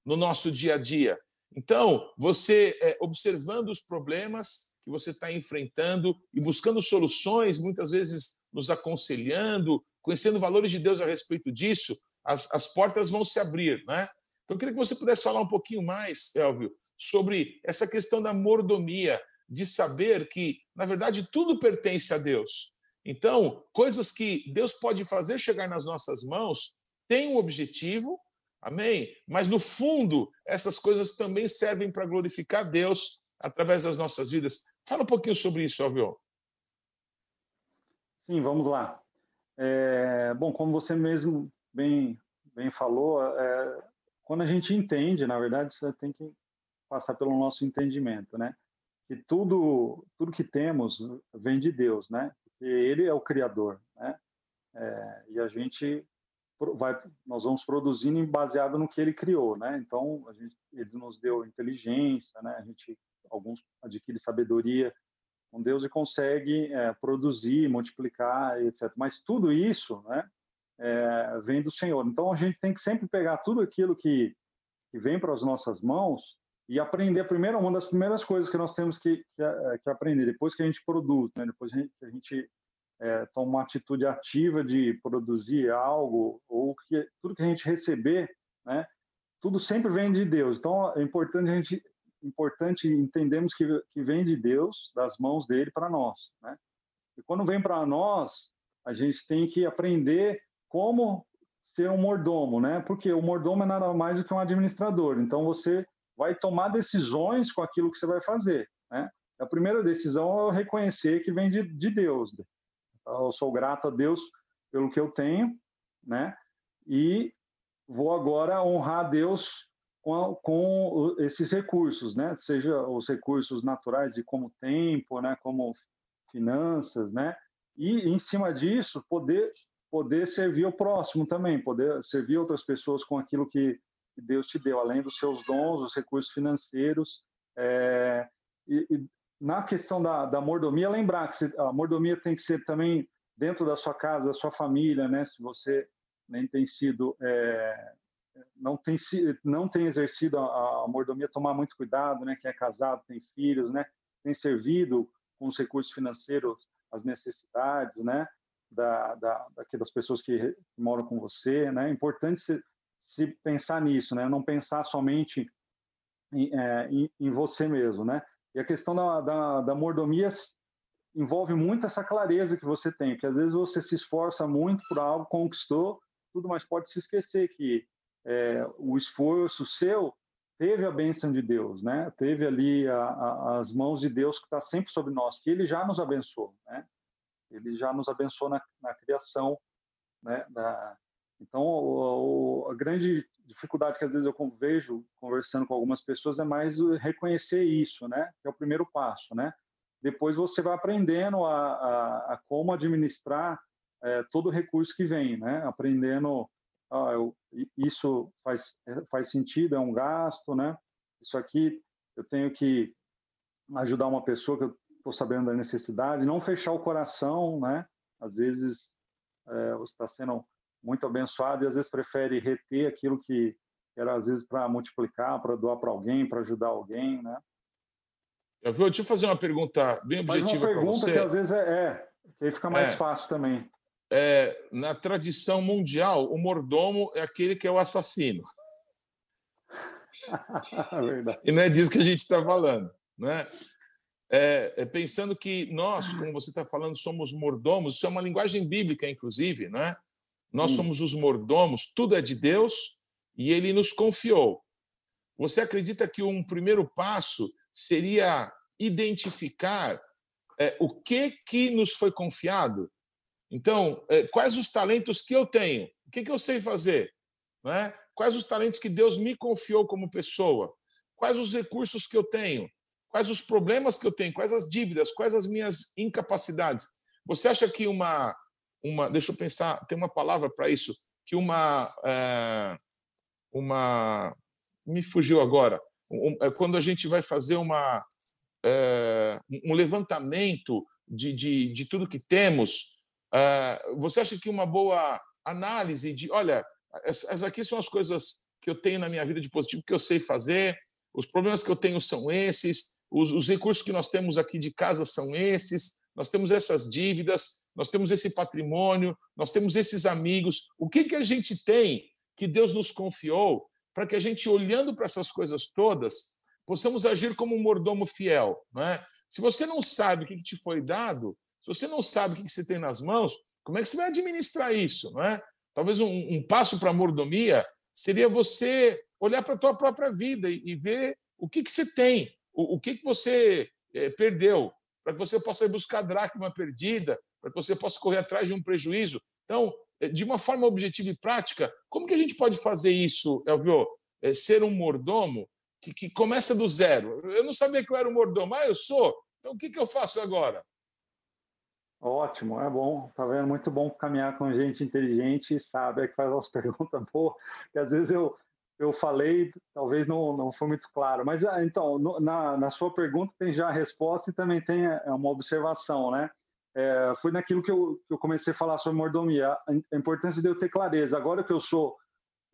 no nosso dia a dia? Então, você é, observando os problemas que você está enfrentando e buscando soluções, muitas vezes nos aconselhando, conhecendo valores de Deus a respeito disso, as, as portas vão se abrir, né? Então, eu queria que você pudesse falar um pouquinho mais, Elvio, sobre essa questão da mordomia, de saber que, na verdade, tudo pertence a Deus. Então, coisas que Deus pode fazer chegar nas nossas mãos tem um objetivo, amém? Mas no fundo, essas coisas também servem para glorificar Deus através das nossas vidas. Fala um pouquinho sobre isso, Alvio. Sim, vamos lá. É, bom, como você mesmo bem, bem falou, é, quando a gente entende, na verdade, você tem que passar pelo nosso entendimento, né? Que tudo, tudo que temos vem de Deus, né? Porque Ele é o Criador, né? É, e a gente vai, nós vamos produzindo baseado no que ele criou, né? Então, a gente, ele nos deu inteligência, né? A gente, alguns adquire sabedoria com Deus e consegue é, produzir, multiplicar, etc. Mas tudo isso, né? É, vem do Senhor. Então, a gente tem que sempre pegar tudo aquilo que, que vem para as nossas mãos e aprender. Primeiro, uma das primeiras coisas que nós temos que, que, é, que aprender, depois que a gente produz, né? depois que a gente é, toma uma atitude ativa de produzir algo, ou que tudo que a gente receber, né, tudo sempre vem de Deus. Então, é importante a gente importante entendermos que, que vem de Deus, das mãos dele para nós. Né? E quando vem para nós, a gente tem que aprender como ser um mordomo, né? Porque o mordomo é nada mais do que um administrador. Então você vai tomar decisões com aquilo que você vai fazer, né? A primeira decisão é reconhecer que vem de, de Deus, eu sou grato a Deus pelo que eu tenho, né? E vou agora honrar a Deus com, com esses recursos, né? Seja os recursos naturais de como tempo, né? Como finanças, né? E em cima disso poder poder servir o próximo também, poder servir outras pessoas com aquilo que, Deus te deu, além dos seus dons, os recursos financeiros. É, e, e, na questão da, da mordomia, lembrar que a mordomia tem que ser também dentro da sua casa, da sua família, né? Se você nem tem sido é, não tem não tem exercido a, a, mordomia, tomar muito cuidado, né? Quem é casado, tem filhos, né? Tem servido com os recursos financeiros as necessidades, né? Da, da daqui das pessoas que, que moram com você, né? É importante se, se, pensar nisso, né? Não pensar somente em, é, em, em, você mesmo, né? E a questão da, da, da mordomia envolve muito essa clareza que você tem, que às vezes você se esforça muito por algo, conquistou tudo, mas pode se esquecer que é, o esforço seu teve a bênção de Deus, né? Teve ali a, a, as mãos de Deus que está sempre sobre nós, que Ele já nos abençoou, né? Ele já nos abençoou na, na criação, né? Da, então, o, o, a grande dificuldade que às vezes eu vejo conversando com algumas pessoas é mais reconhecer isso, né? Que é o primeiro passo, né? Depois você vai aprendendo a, a, a como administrar é, todo o recurso que vem, né? Aprendendo ah, eu, isso faz, faz sentido, é um gasto, né? Isso aqui eu tenho que ajudar uma pessoa que eu estou sabendo da necessidade, não fechar o coração, né? Às vezes é, você está sendo muito abençoado e às vezes prefere reter aquilo que era às vezes para multiplicar, para doar para alguém, para ajudar alguém, né? Eu vou te fazer uma pergunta bem objetiva para você. que às vezes é, é que aí fica mais é. fácil também é, na tradição mundial, o mordomo é aquele que é o assassino. <laughs> e não é disso que a gente está falando. Né? É, é, pensando que nós, como você está falando, somos mordomos, isso é uma linguagem bíblica, inclusive. Né? Nós hum. somos os mordomos, tudo é de Deus e ele nos confiou. Você acredita que um primeiro passo seria identificar é, o que, que nos foi confiado? Então, eh, quais os talentos que eu tenho? O que, eu sei fazer? É? Quais os talentos que Deus me confiou como pessoa? Quais os recursos que eu tenho? Quais os problemas que eu tenho? Quais as dívidas? Quais as minhas incapacidades? Você acha que uma. uma deixa eu pensar, tem uma palavra para isso, que uma. É, uma. Me fugiu agora. Um, é quando a gente vai fazer uma, é, um levantamento de, de, de tudo que temos, você acha que uma boa análise de, olha, essas aqui são as coisas que eu tenho na minha vida de positivo que eu sei fazer, os problemas que eu tenho são esses, os, os recursos que nós temos aqui de casa são esses, nós temos essas dívidas, nós temos esse patrimônio, nós temos esses amigos. O que, que a gente tem que Deus nos confiou para que a gente, olhando para essas coisas todas, possamos agir como um mordomo fiel? É? Se você não sabe o que te foi dado, se você não sabe o que você tem nas mãos, como é que você vai administrar isso? Não é? Talvez um, um passo para a mordomia seria você olhar para a tua própria vida e, e, ver o que, que você tem, o, o que, que você é, perdeu, para que você possa buscar a dracma perdida, para que você possa correr atrás de um prejuízo. Então, é, de uma forma objetiva e prática, como que a gente pode fazer isso, Elvio? É, ser um mordomo que, que começa do zero. Eu não sabia que eu era um mordomo, ah, eu sou. Então, o que, que eu faço agora? Ótimo, é bom, tá vendo? Muito bom caminhar com gente inteligente e sabe é que faz umas <laughs> perguntas boas, que às vezes eu, eu falei, talvez não, não foi muito claro. Mas ah, então, no, na, na sua pergunta tem já a resposta e também tem é, uma observação, né? É, foi naquilo que eu, que eu comecei a falar sobre mordomia, a importância de eu ter clareza. Agora que eu sou,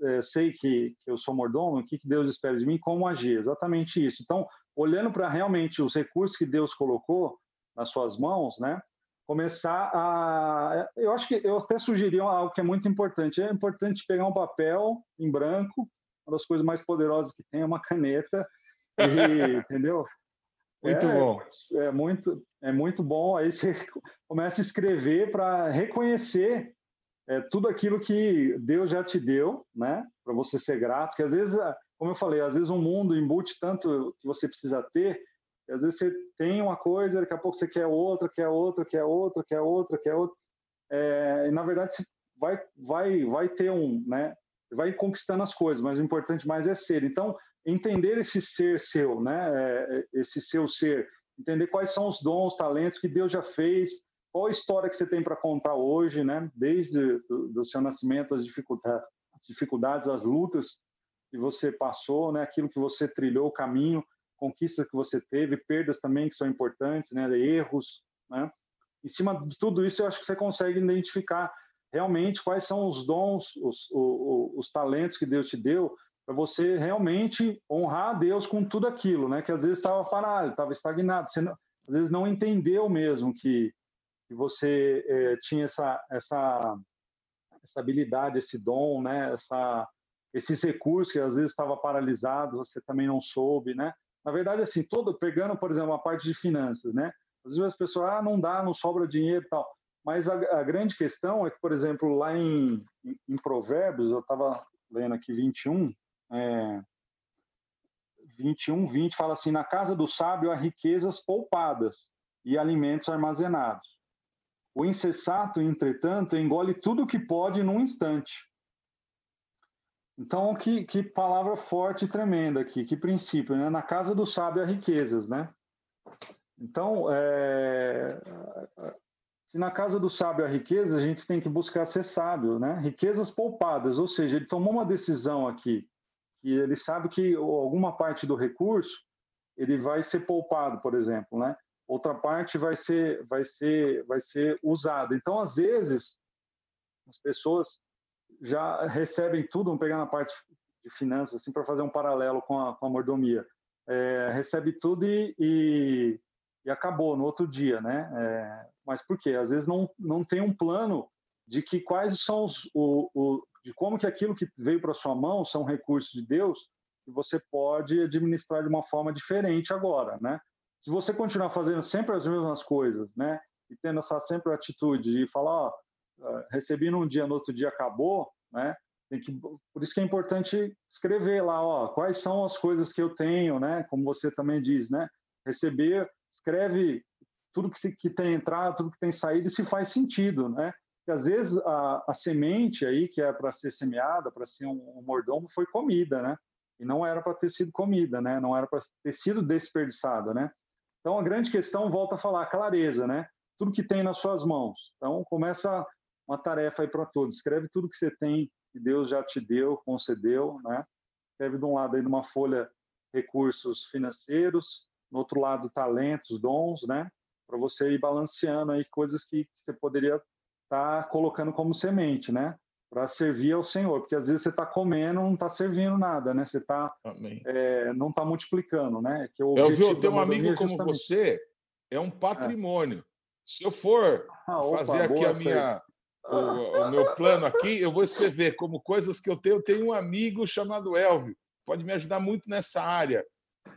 é, sei que, que eu sou mordomo, o que, que Deus espera de mim, como agir, exatamente isso. Então, olhando para realmente os recursos que Deus colocou nas suas mãos, né? Começar a. Eu acho que eu até sugeri algo que é muito importante. É importante pegar um papel em branco, uma das coisas mais poderosas que tem é uma caneta, e, <laughs> entendeu? Muito é, bom. É muito, é muito bom. Aí você <laughs> começa a escrever para reconhecer é, tudo aquilo que Deus já te deu, né? Para você ser grato. Porque às vezes, como eu falei, às vezes o um mundo embute tanto que você precisa ter às vezes você tem uma coisa, daqui a pouco você quer outra, quer outra, quer outra, quer outra, quer outra. É, e na verdade você vai, vai, vai ter um, né? Vai conquistando as coisas, mas o importante mais é ser. Então, entender esse ser seu, né? É, esse seu ser, entender quais são os dons, talentos que Deus já fez qual a história que você tem para contar hoje, né? Desde do seu nascimento, as dificuldades, as dificuldades, as lutas que você passou, né? Aquilo que você trilhou o caminho, conquistas que você teve, perdas também que são importantes, né? Erros, né? Em cima de tudo isso, eu acho que você consegue identificar realmente quais são os dons, os, os, os talentos que Deus te deu, para você realmente honrar a Deus com tudo aquilo, né? Que às vezes estava parado, estava estagnado, você não, às vezes não entendeu mesmo que, que você é, tinha essa, essa, essa habilidade, esse dom, né? Essa, esses recursos que às vezes estava paralisado, você também não soube, né? Na verdade, assim, todo pegando, por exemplo, a parte de finanças, né? Às vezes as pessoas, ah, não dá, não sobra dinheiro e tal. Mas a, a, grande questão é que, por exemplo, lá em, em, em Provérbios, eu estava lendo aqui 21, é, 21, 20, fala assim: na casa do sábio há riquezas poupadas e alimentos armazenados. O insensato, entretanto, engole tudo o que pode num instante. Então, que, que palavra forte e tremenda aqui, que princípio, né? Na casa do sábio há riquezas, né? Então, é, se na casa do sábio há riqueza, a gente tem que buscar ser sábio, né? Riquezas poupadas, ou seja, ele tomou uma decisão aqui, que ele sabe que alguma parte do recurso ele vai ser poupado, por exemplo, né? Outra parte vai ser vai ser vai ser usada. Então, às vezes, as pessoas já recebem tudo, vamos pegar na parte de finanças, assim, para fazer um paralelo com a, com a mordomia. É, recebe tudo e, e, e, acabou no outro dia, né? É, mas por quê? Às vezes não, não tem um plano de que quais são os, o, o de como que aquilo que veio para sua mão são recursos de Deus que você pode administrar de uma forma diferente agora, né? Se você continuar fazendo sempre as mesmas coisas, né? E tendo essa sempre atitude de falar, ó, recebi num dia, no outro dia acabou, né? Que, por isso que é importante escrever lá, ó, quais são as coisas que eu tenho, né? Como você também diz, né? Receber, escreve tudo que, que tem entrado, tudo que tem saído, e se faz sentido, né? Porque às vezes a, a semente aí que é para ser semeada, para ser um, um, mordomo, foi comida, né? E não era para ter sido comida, né? Não era para ter sido desperdiçada, né? Então a grande questão volta a falar clareza, né? Tudo que tem nas suas mãos. Então começa uma tarefa aí para todos. Escreve tudo que você tem que Deus já te deu, concedeu, né? Escreve de um lado aí numa folha recursos financeiros, no outro lado talentos, dons, né? Para você ir balanceando aí coisas que você poderia estar tá colocando como semente, né? Para servir ao Senhor, porque às vezes você está comendo, não está servindo nada, né? Você tá, é, não está multiplicando, né? Que eu vi, ter um amigo é como você é um patrimônio. É. Se eu for ah, opa, fazer aqui a minha, o, o, meu plano aqui, eu vou escrever como coisas que eu tenho. Eu tenho um amigo chamado Elvio, pode me ajudar muito nessa área.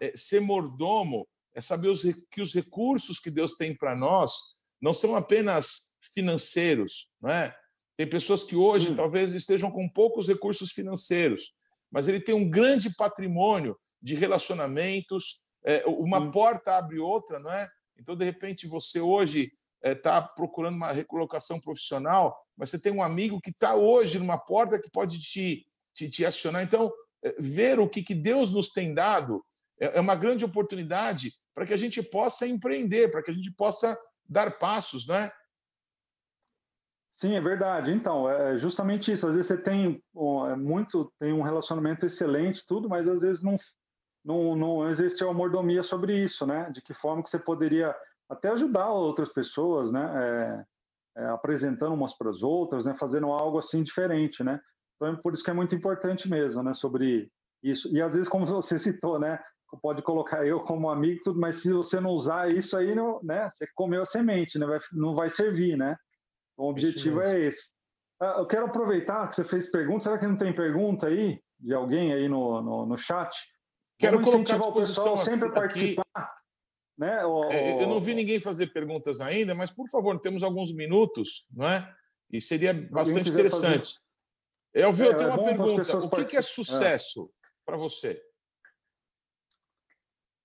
É, ser mordomo é saber os, que os recursos que Deus tem para nós não são apenas financeiros, não é? Tem pessoas que hoje hum. talvez estejam com poucos recursos financeiros, mas ele tem um grande patrimônio de relacionamentos. É, uma hum. porta abre outra, não é? Então, de repente, você hoje está é, procurando uma recolocação profissional, mas você tem um amigo que está hoje numa porta que pode te, te, te acionar. Então, é, ver o que, que Deus nos tem dado é, é uma grande oportunidade para que a gente possa empreender, para que a gente possa dar passos, não é? Sim, é verdade. Então, é justamente isso. Às vezes você tem muito, tem um relacionamento excelente, tudo, mas às vezes não, não, não existe uma mordomia sobre isso, né? De que forma que você poderia até ajudar outras pessoas, né? É, é, apresentando umas para as outras, né? Fazendo algo assim diferente, né? Então, é por isso que é muito importante mesmo, né? Sobre isso. E às vezes, como você <laughs> citou, né? Pode colocar eu como amigo, tudo, mas se você não usar isso aí, não, né? Você comeu a semente, né? Vai, não vai servir, né? Então, o objetivo é esse. Ah, eu quero aproveitar que você fez pergunta. Será que não tem pergunta aí de alguém aí no, no, no chat? Quero Vamos colocar à disposição sempre participar. Né? O, é, eu não vi ninguém fazer perguntas ainda, mas por favor, temos alguns minutos, não é? E seria bastante interessante. Fazer... Elvio, é, eu tenho é uma pergunta. O que, que é sucesso é. para você?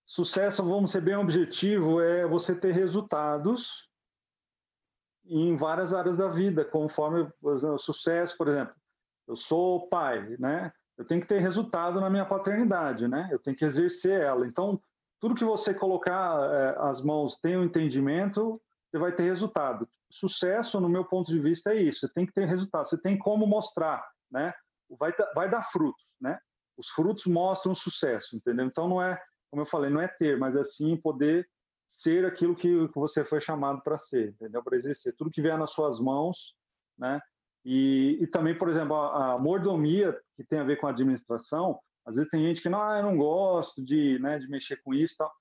Sucesso, vamos ser bem objetivo, é você ter resultados em várias áreas da vida, conforme o sucesso, por exemplo. Eu sou pai, né? Eu tenho que ter resultado na minha paternidade, né? Eu tenho que exercer ela. Então, tudo que você colocar é, as mãos tem um entendimento, você vai ter resultado. sucesso, no meu ponto de vista, é isso. Você tem que ter resultado, você tem como mostrar, né? Vai, vai dar frutos, né? Os frutos mostram sucesso, entendeu? Então não é, como eu falei, não é ter, mas é sim poder ser aquilo que, que você foi chamado para ser, entendeu? Para exercer tudo que vier nas suas mãos, né? E, e também, por exemplo, a, a, mordomia que tem a ver com a administração, às vezes tem gente que não, ah, eu não gosto de, né, de mexer com isso, tal.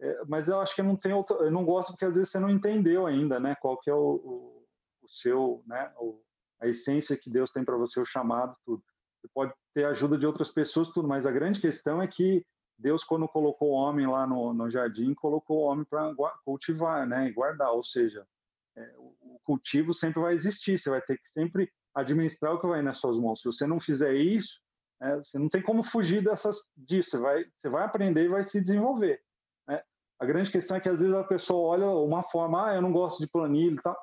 É, mas eu acho que não tem outro, eu não gosto porque às vezes você não entendeu ainda, né, qual que é o, o, o seu, né, o, a essência que Deus tem para você, o chamado, tudo. Você pode ter ajuda de outras pessoas, tudo, mas a grande questão é que Deus, quando colocou o homem lá no, no jardim, colocou o homem para cultivar, né, e guardar, ou seja, é, o cultivo sempre vai existir, você vai ter que sempre administrar o que vai nas suas mãos. Se você não fizer isso, é, você não tem como fugir dessas, disso, você vai, você vai aprender e vai se desenvolver. A grande questão é que às vezes a pessoa olha uma forma, ah, eu não gosto de planilha tal.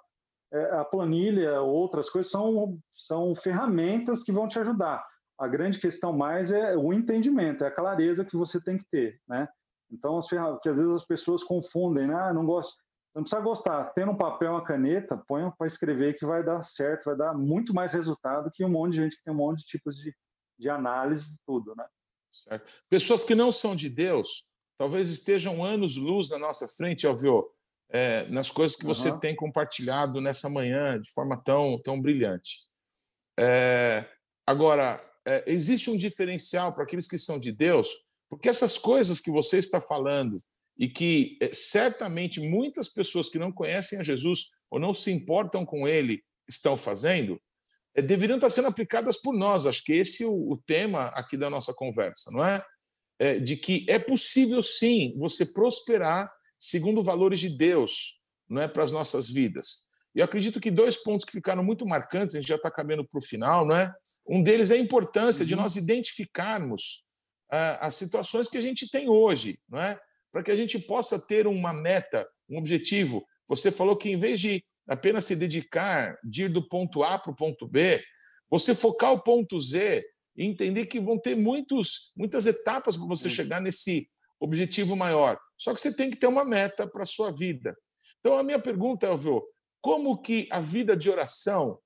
É, a planilha, outras coisas, são, são ferramentas que vão te ajudar. A grande questão mais é o entendimento, é a clareza que você tem que ter, né? Então, as que às vezes as pessoas confundem, né? Ah, não gosto. Não precisa gostar. Tendo um papel, uma caneta, põe para escrever que vai dar certo, vai dar muito mais resultado que um monte de gente que tem um monte de tipos de, de análise e tudo, né? Certo. Pessoas que não são de Deus, talvez estejam anos-luz na nossa frente, Alvio, é, nas coisas que você uhum. tem compartilhado nessa manhã de forma tão, tão brilhante. É, agora, é, existe um diferencial para aqueles que são de Deus, porque essas coisas que você está falando e que é, certamente muitas pessoas que não conhecem a Jesus ou não se importam com ele estão fazendo, deveriam estar sendo aplicadas por nós. Acho que esse é o, tema aqui da nossa conversa, não é? É, de que é possível sim você prosperar segundo valores de Deus, não é para as nossas vidas. E eu acredito que dois pontos que ficaram muito marcantes, a gente já está caminhando para o final, não é? Um deles é a importância uhum. de nós identificarmos uh, as situações que a gente tem hoje, não é? Para que a gente possa ter uma meta, um objetivo. Você falou que em vez de apenas se dedicar de ir do ponto A para o ponto B, você focar o ponto Z e entender que vão ter muitos, muitas etapas para você chegar nesse objetivo maior. Só que você tem que ter uma meta para a sua vida. Então, a minha pergunta, Elvio, como que a vida de oração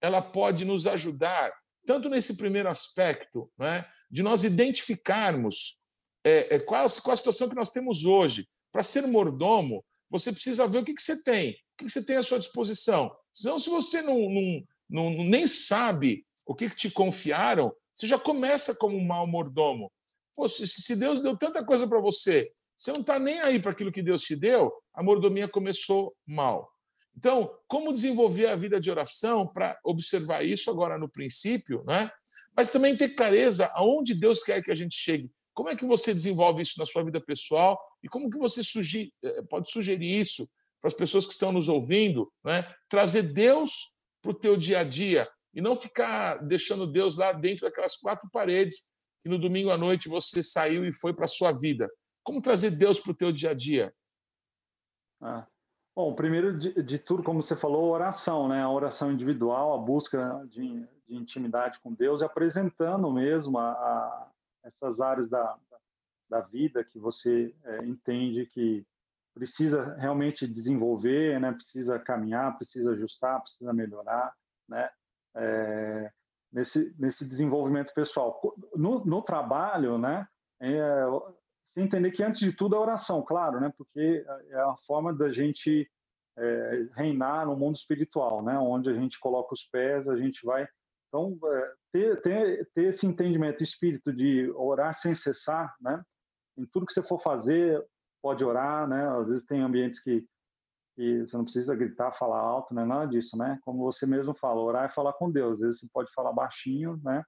ela pode nos ajudar, tanto nesse primeiro aspecto, né, de nós identificarmos é, é, qual, qual a situação que nós temos hoje. Para ser mordomo, você precisa ver o que, que você tem, que, você tem à sua disposição. Senão, se você não, não, não nem sabe o que, que te confiaram, você já começa como um mau mordomo. Pô, se Deus deu tanta coisa para você, você não está nem aí para aquilo que Deus te deu, a mordomia começou mal. Então, como desenvolver a vida de oração para observar isso agora no princípio, né? mas também ter clareza aonde Deus quer que a gente chegue. Como é que você desenvolve isso na sua vida pessoal e como que você sugerir, eh, pode sugerir isso para as pessoas que estão nos ouvindo, né? trazer Deus para o teu dia a dia, e não ficar deixando Deus lá dentro daquelas quatro paredes que no domingo à noite você saiu e foi para a sua vida. Como trazer Deus para o teu dia a dia? Ah. Bom, primeiro de, de, tudo, como você falou, oração, né? A oração individual, a busca de, de intimidade com Deus, e apresentando mesmo a, a essas áreas da, da vida que você é, entende que precisa realmente desenvolver, né? Precisa caminhar, precisa ajustar, precisa melhorar, né? é, nesse, nesse desenvolvimento pessoal. No, no trabalho, né, é, se entender que, antes de tudo, a oração, claro, né, porque é a forma da gente é, reinar no mundo espiritual, né, onde a gente coloca os pés, a gente vai. Então, é, ter, ter, ter esse entendimento, espírito de orar sem cessar, né, em tudo que você for fazer, pode orar, né, às vezes tem ambientes que que você não precisa gritar, falar alto, né? Nada disso, né? Como você mesmo fala, orar é falar com Deus. Às vezes você pode falar baixinho, né?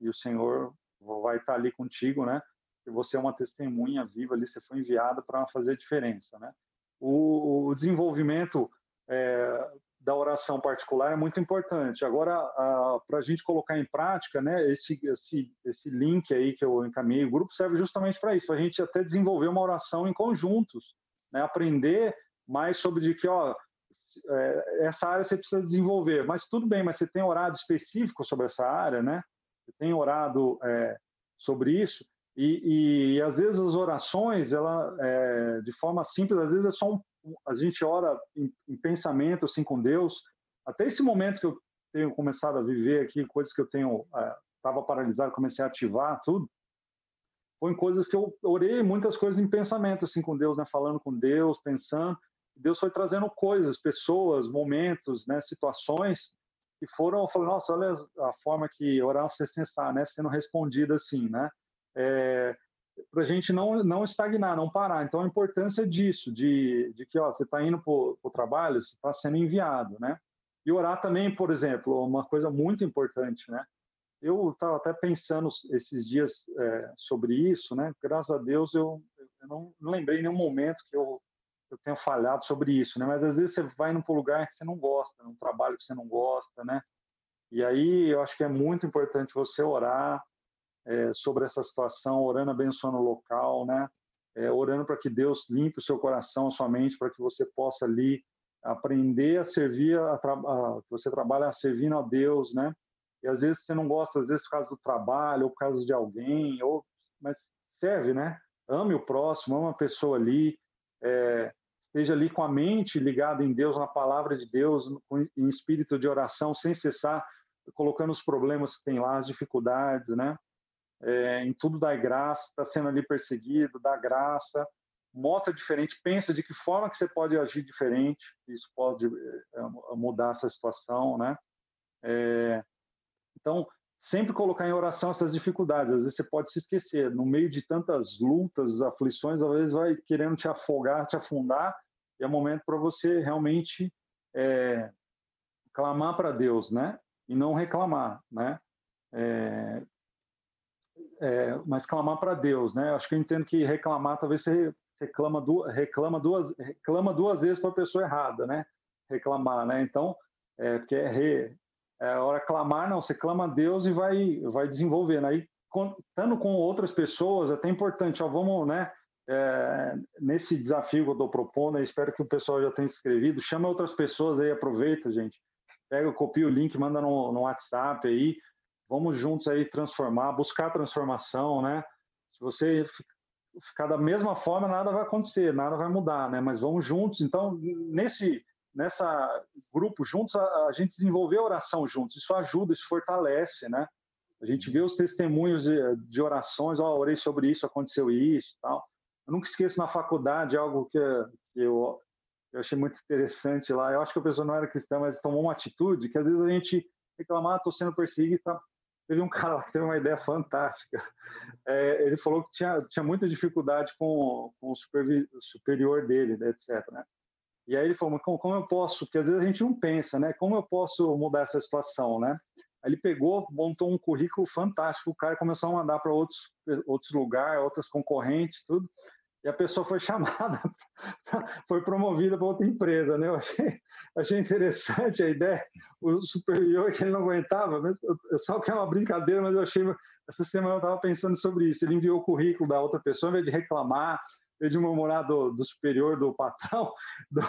E o Senhor vai estar ali contigo, né? E você é uma testemunha viva ali, você foi enviado para fazer a diferença, né? O, o desenvolvimento é, da oração particular é muito importante. Agora, para a gente colocar em prática, né? Esse, esse, esse link aí que eu encaminhei, o grupo serve justamente para isso, a gente até desenvolver uma oração em conjuntos, né? Aprender mais sobre de que, ó, é, essa área você precisa desenvolver. Mas tudo bem, mas você tem orado específico sobre essa área, né? Você tem orado é, sobre isso. E, e, e às vezes as orações, ela, é, de forma simples, às vezes é só um, a gente ora em, em pensamento assim com Deus. Até esse momento que eu tenho começado a viver aqui, coisas que eu tenho estava é, paralisado, comecei a ativar tudo. Foi em coisas que eu orei muitas coisas em pensamento assim com Deus, né, falando com Deus, pensando. Deus foi trazendo coisas, pessoas, momentos, né, situações que foram, falei, nossa, olha a forma que oração está, né, sendo respondida assim, né? É, para a gente não, não estagnar, não parar. Então, a importância disso, de, de que ó, você está indo para o trabalho, você está sendo enviado, né? E orar também, por exemplo, uma coisa muito importante, né? Eu estava até pensando esses dias é, sobre isso, né? Graças a Deus eu, eu não, lembrei em nenhum momento que eu, eu tenha falhado sobre isso, né? Mas às vezes você vai num lugar que você não gosta, num trabalho que você não gosta, né? E aí eu acho que é muito importante você orar, é, sobre essa situação, orando, abençoando o local, né? É, orando para que Deus limpe o seu coração, a sua mente, para que você possa ali aprender a servir, a, a você trabalha servindo a Deus, né? E às vezes você não gosta, às vezes por causa do trabalho, ou por causa de alguém, ou mas serve, né? Ame o próximo, ame a pessoa ali, é, esteja ali com a mente ligada em Deus, na palavra de Deus, em espírito de oração, sem cessar, colocando os problemas que tem lá, as dificuldades, né? É, em tudo dá graça, está sendo ali perseguido, dá graça, mostra diferente, pensa de que forma que você pode agir diferente, isso pode é, mudar essa situação, né? É, então, sempre colocar em oração essas dificuldades. Às vezes você pode se esquecer, no meio de tantas lutas, aflições, às vezes vai querendo te afogar, te afundar, e é momento para você realmente é, clamar para Deus, né? E não reclamar, né? É, é, mas clamar para Deus, né? Acho que eu entendo que reclamar, talvez você reclama, duas, reclama duas, reclama duas vezes para a pessoa errada, né? Reclamar, né? Então, é, porque é, re, é a hora clamar, não, você clama a Deus e vai, vai desenvolvendo. Aí, estando com outras pessoas, é até importante, ó, vamos, né? É, nesse desafio que eu estou propondo, espero que o pessoal já tenha se inscrevido, chama outras pessoas aí, aproveita, gente. Pega, copia o link, manda no, no WhatsApp aí, vamos juntos aí transformar, buscar transformação, né? Se você ficar da mesma forma, nada vai acontecer, nada vai mudar, né? Mas vamos juntos. Então, nesse nessa grupo juntos, a, a gente desenvolveu oração juntos. Isso ajuda, isso fortalece, né? A gente vê os testemunhos de, de orações, ó, oh, orei sobre isso, aconteceu isso, tal. Eu nunca esqueço na faculdade algo que, que eu, eu achei muito interessante lá. Eu acho que a pessoa não era cristã, mas tomou uma atitude que às vezes a gente reclamar, estou sendo perseguido, tá? Teve um cara que teve uma ideia fantástica. É, ele falou que tinha, tinha muita dificuldade com, com o superior dele, etc. Né? E aí ele falou, mas como, como, eu posso? Porque às vezes a gente não pensa, né? Como eu posso mudar essa situação, né? Aí ele pegou, montou um currículo fantástico, o cara começou a mandar para outros, outros lugares, outras concorrentes, tudo e a pessoa foi chamada, <laughs> foi promovida para outra empresa, né? Eu achei, achei interessante a ideia, o superior que ele não aguentava, mas eu, só que é uma brincadeira, mas eu achei, essa semana eu estava pensando sobre isso, ele enviou o currículo da outra pessoa, em vez de reclamar, em vez de murmurar do, do superior, do patrão, <laughs> do,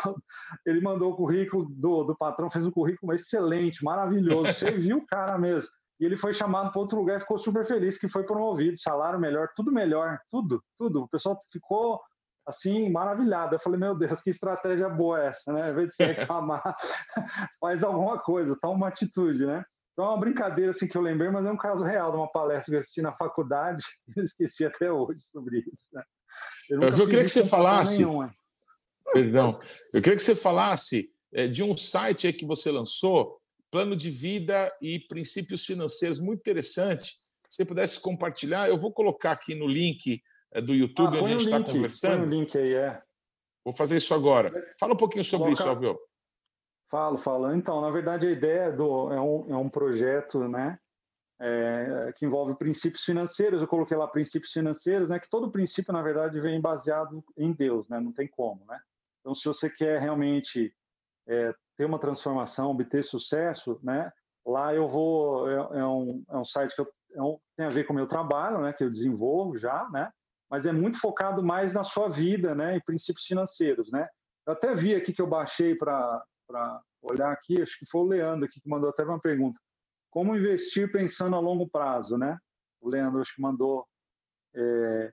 ele mandou o currículo do, do patrão, fez um currículo excelente, maravilhoso, serviu o cara mesmo e ele foi chamado para outro lugar e ficou super feliz que foi promovido, salário melhor, tudo melhor, tudo, tudo. O pessoal ficou assim maravilhado. Eu falei, meu Deus, que estratégia boa essa, né? Ao invés de se reclamar, <laughs> faz alguma coisa, toma uma atitude, né? Então é uma brincadeira assim que eu lembrei, mas é um caso real de uma palestra que eu assisti na faculdade e <laughs> eu esqueci até hoje sobre isso. Né? Eu, eu queria que você falasse. Perdão. Eu queria que você falasse é, de um site que você lançou plano de vida e princípios financeiros, muito interessante. Se você pudesse compartilhar, eu vou colocar aqui no link eh, do YouTube ah, onde a gente está conversando. Põe o link aí, é. Vou fazer isso agora. Fala um pouquinho sobre Coloca... isso, Alvio. Falo, falo. Então, na verdade, a ideia do, é, um, é um projeto né, é, que envolve princípios financeiros. Eu coloquei lá princípios financeiros, né, que todo princípio, na verdade, vem baseado em Deus, né, não tem como. Né? Então, se você quer realmente é, ter uma transformação, obter sucesso, né? Lá eu vou é, é um, é um site que eu, é um, tem a ver com o meu trabalho, né? Que eu desenvolvo já, né? Mas é muito focado mais na sua vida, né? Em princípios financeiros, né? Eu até vi aqui que eu baixei para olhar aqui, acho que foi o Leandro aqui que mandou até uma pergunta. Como investir pensando a longo prazo, né? O Leandro acho que mandou é,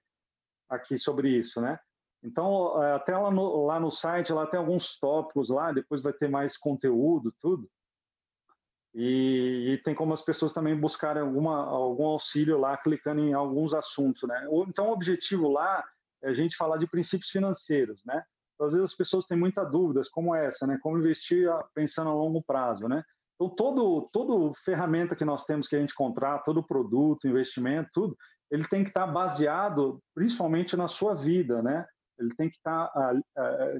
aqui sobre isso, né? Então, é, até lá no, lá no site, lá tem alguns tópicos lá, depois vai ter mais conteúdo, tudo. E, e, tem como as pessoas também buscarem alguma, algum auxílio lá, clicando em alguns assuntos, né? Então, o objetivo lá é a gente falar de princípios financeiros, né? Então, às vezes as pessoas têm muitas dúvidas, como essa, né? Como investir pensando a longo prazo, né? Então, todo, todo ferramenta que nós temos que a gente contrata, todo produto, investimento, tudo, ele tem que estar baseado principalmente na sua vida, né? Ele tem que estar,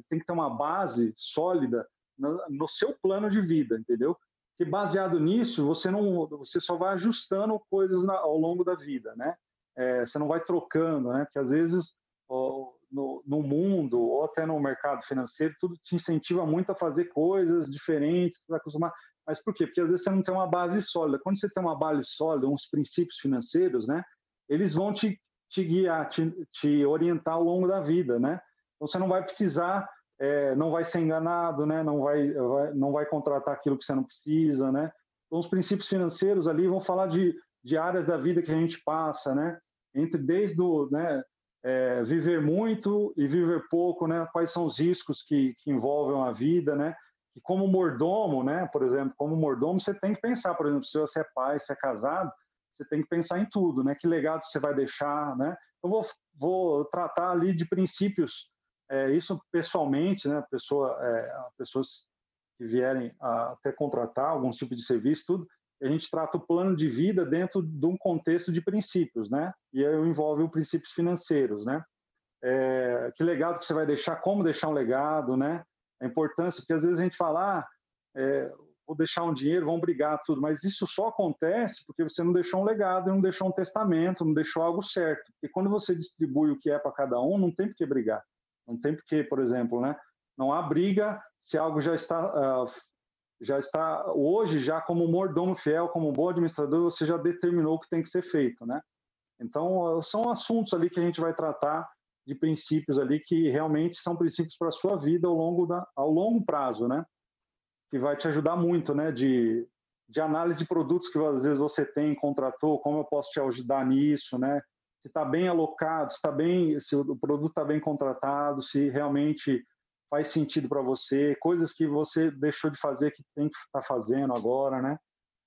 tem que ter uma base sólida no, seu plano de vida, entendeu? Que baseado nisso, você não, você só vai ajustando coisas na, ao longo da vida, né? É, você não vai trocando, né? Que às vezes ó, no, no, mundo ou até no mercado financeiro tudo te incentiva muito a fazer coisas diferentes, para acostumar. Mas por quê? Porque às vezes você não tem uma base sólida. Quando você tem uma base sólida, uns princípios financeiros, né? Eles vão te, te guiar, te, te orientar ao longo da vida, né? Então, você não vai precisar, é, não vai ser enganado, né? Não vai, vai, não vai contratar aquilo que você não precisa, né? Então, os princípios financeiros ali vão falar de, de áreas da vida que a gente passa, né? Entre desde o, né? É, viver muito e viver pouco, né? Quais são os riscos que, que envolvem a vida, né? E como mordomo, né, por exemplo, como mordomo, você tem que pensar, por exemplo, se você é pai, se é casado, você tem que pensar em tudo, né? Que legado você vai deixar, né? Eu vou, vou tratar ali de princípios, é, isso pessoalmente, né? Pessoa, é, pessoas que vierem a, até contratar algum tipo de serviço, tudo, a gente trata o plano de vida dentro de um contexto de princípios, né? E aí envolve os princípios financeiros, né? É, que legado que você vai deixar, como deixar um legado, né? a importância, porque às vezes a gente fala, ah, é, vou deixar um dinheiro, vão brigar, tudo, mas isso só acontece porque você não deixou um legado, não deixou um testamento, não deixou algo certo. E quando você distribui o que é para cada um, não tem por que brigar. Não tem por que, por exemplo, né? Não há briga se algo já está, uh, já está hoje, já como mordomo fiel, como bom administrador, você já determinou o que tem que ser feito, né? Então, são assuntos ali que a gente vai tratar de princípios ali que realmente são princípios para a sua vida ao longo, da, ao longo prazo, né? Que vai te ajudar muito, né? De, de análise de produtos que às vezes você tem, contratou, como eu posso te ajudar nisso, né? Se está bem alocado, se está bem, se o produto está bem contratado, se realmente faz sentido para você, coisas que você deixou de fazer que tem que estar tá fazendo agora, né?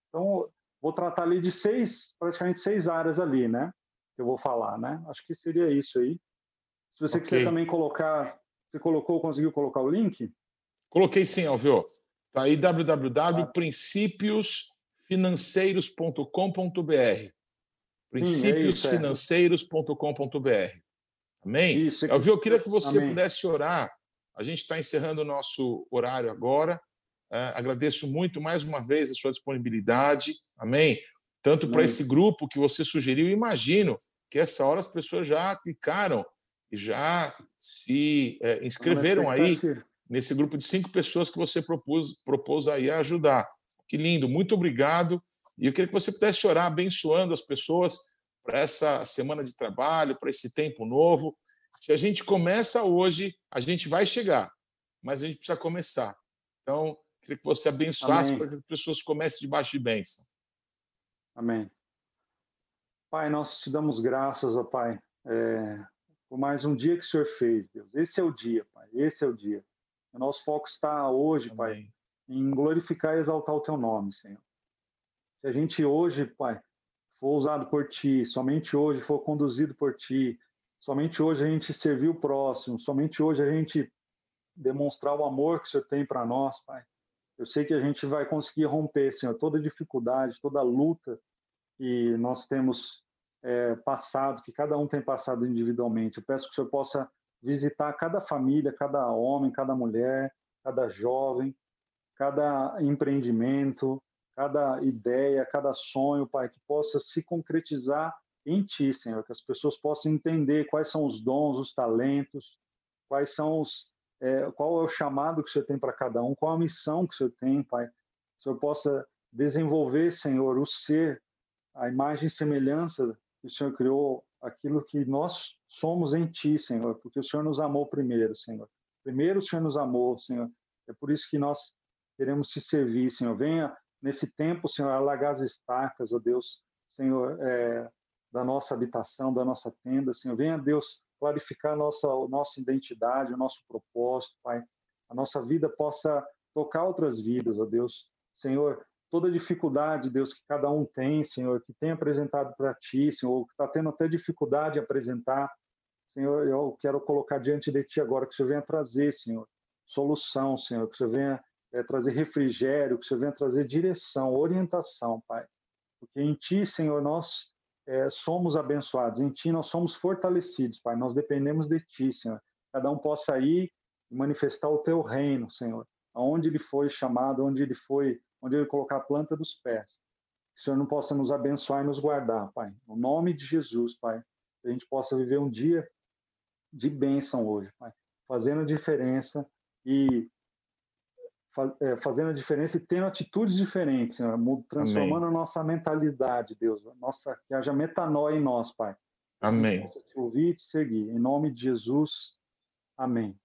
Então, vou tratar ali de seis, praticamente seis áreas ali, né? Que eu vou falar, né? Acho que seria isso aí. Se você okay. quiser também colocar, você colocou, conseguiu colocar o link? Coloquei sim, Alvio. Está aí www.principiosfinanceiros.com.br principiosfinanceiros.com.br é Amém? Isso, é Alvio, eu queria que você Amém. pudesse orar. A gente está encerrando o nosso horário agora. Uh, agradeço muito mais uma vez a sua disponibilidade. Amém? Tanto para esse grupo que você sugeriu. Imagino que essa hora as pessoas já clicaram já se é, inscreveram aí nesse grupo de cinco pessoas que você propôs, propôs aí a ajudar. Que lindo, muito obrigado. E eu queria que você pudesse orar abençoando as pessoas para essa semana de trabalho, para esse tempo novo. Se a gente começa hoje, a gente vai chegar, mas a gente precisa começar. Então, queria que você abençoasse Amém. para que as pessoas comecem debaixo de bênção. Amém. Pai, nós te damos graças, ó Pai, é, por mais um dia que o Senhor fez, Deus. Esse é o dia, Pai. Esse é o dia. O nosso foco está hoje, Amém. Pai, em glorificar e exaltar o Teu nome, Senhor. Se a gente hoje, Pai, for usado por Ti, somente hoje for conduzido por Ti, somente hoje a gente servir o próximo, somente hoje a gente demonstrar o amor que o Senhor tem para nós, Pai. Eu sei que a gente vai conseguir romper, Senhor, toda dificuldade, toda luta que nós temos é, passado, que cada um tem passado individualmente. Eu peço que o Senhor possa visitar cada família, cada homem, cada mulher, cada jovem, cada empreendimento, cada ideia, cada sonho, Pai, que possa se concretizar em Ti, Senhor, que as pessoas possam entender quais são os dons, os talentos, quais são os, é, qual é o chamado que o Senhor tem para cada um, qual a missão que o Senhor tem, Pai. Que o Senhor possa desenvolver, Senhor, o ser, a imagem e semelhança que o Senhor criou aquilo que nós somos em Ti, Senhor, porque o Senhor nos amou primeiro, Senhor. Primeiro o Senhor nos amou, Senhor. É por isso que nós queremos te servir, Senhor. Venha nesse tempo, Senhor, alagar as estacas, ó Deus, Senhor, é, da nossa habitação, da nossa tenda, Senhor. Venha, Deus, clarificar a nossa, a nossa identidade, o nosso propósito, Pai. A nossa vida possa tocar outras vidas, ó Deus. Senhor, toda dificuldade, Deus, que cada um tem, Senhor, que tem apresentado para Ti, Senhor, ou que está tendo até dificuldade de apresentar, Senhor, eu quero colocar diante de Ti agora que Senhor venha trazer, Senhor, solução, Senhor, que Senhor venha é, trazer refrigério, que Senhor venha trazer direção, orientação, Pai. Porque em Ti, Senhor, nós é, somos abençoados, em Ti nós somos fortalecidos, Pai. Nós dependemos de Ti, Senhor. Cada um possa ir e manifestar o Teu reino, Senhor. Aonde ele foi chamado, onde ele foi, onde ele colocar a planta dos pés. Que o Senhor não possa nos abençoar e nos guardar, Pai. No nome de Jesus, Pai. Que a gente possa viver um dia de bênção hoje, Pai. Fazendo a diferença e é, fazendo diferença e tendo atitudes diferentes, Senhor, transformando Amém. a nossa mentalidade, Deus, nossa, que haja metanoia em nós, Pai. Amém. Te ouvir e te seguir. Em nome de Jesus. Amém.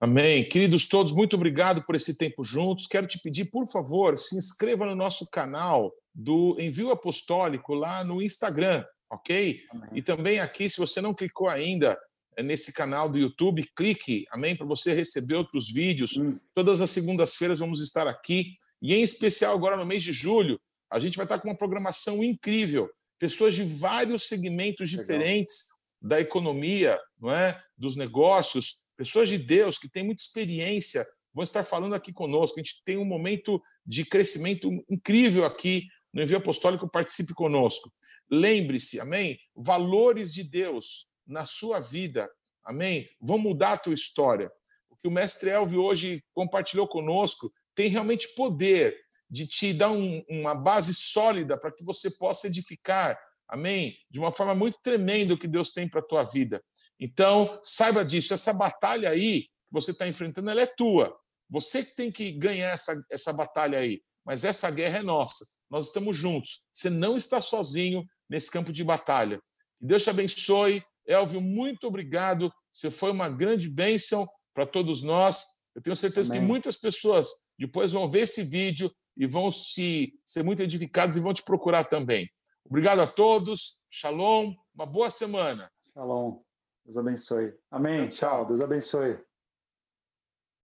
Amém. Queridos todos, muito obrigado por esse tempo juntos. Quero te pedir, por favor, se inscreva no nosso canal do Envio Apostólico lá no Instagram, ok? Amém. E também aqui, se você não clicou ainda, nesse canal do YouTube, clique, amém, para você receber outros vídeos. Hum. Todas as segundas-feiras vamos estar aqui, e em especial agora no mês de julho, a gente vai estar com uma programação incrível. Pessoas de vários segmentos Legal. diferentes da economia, não é? dos negócios, pessoas de Deus que têm muita experiência, vão estar falando aqui conosco. A gente tem um momento de crescimento incrível aqui no Envio Apostólico, participe conosco. Lembre-se, amém? Valores de Deus na sua vida. Amém? Vão mudar a tua história. O que o mestre Elvio hoje compartilhou conosco tem realmente poder de te dar um, uma base sólida para que você possa edificar. Amém? De uma forma muito tremenda o que Deus tem para a tua vida. Então, saiba disso. Essa batalha aí que você está enfrentando, ela é tua. Você que tem que ganhar essa, essa batalha aí. Mas essa guerra é nossa. Nós estamos juntos. Você não está sozinho nesse campo de batalha. Que Deus te abençoe. Elvio, muito obrigado. Você foi uma grande bênção para todos nós. Eu tenho certeza Amém. que muitas pessoas depois vão ver esse vídeo e vão se ser muito edificados e vão te procurar também. Obrigado a todos. Shalom. Uma boa semana. Shalom. Deus abençoe. Amém. Tchau. tchau. Deus abençoe.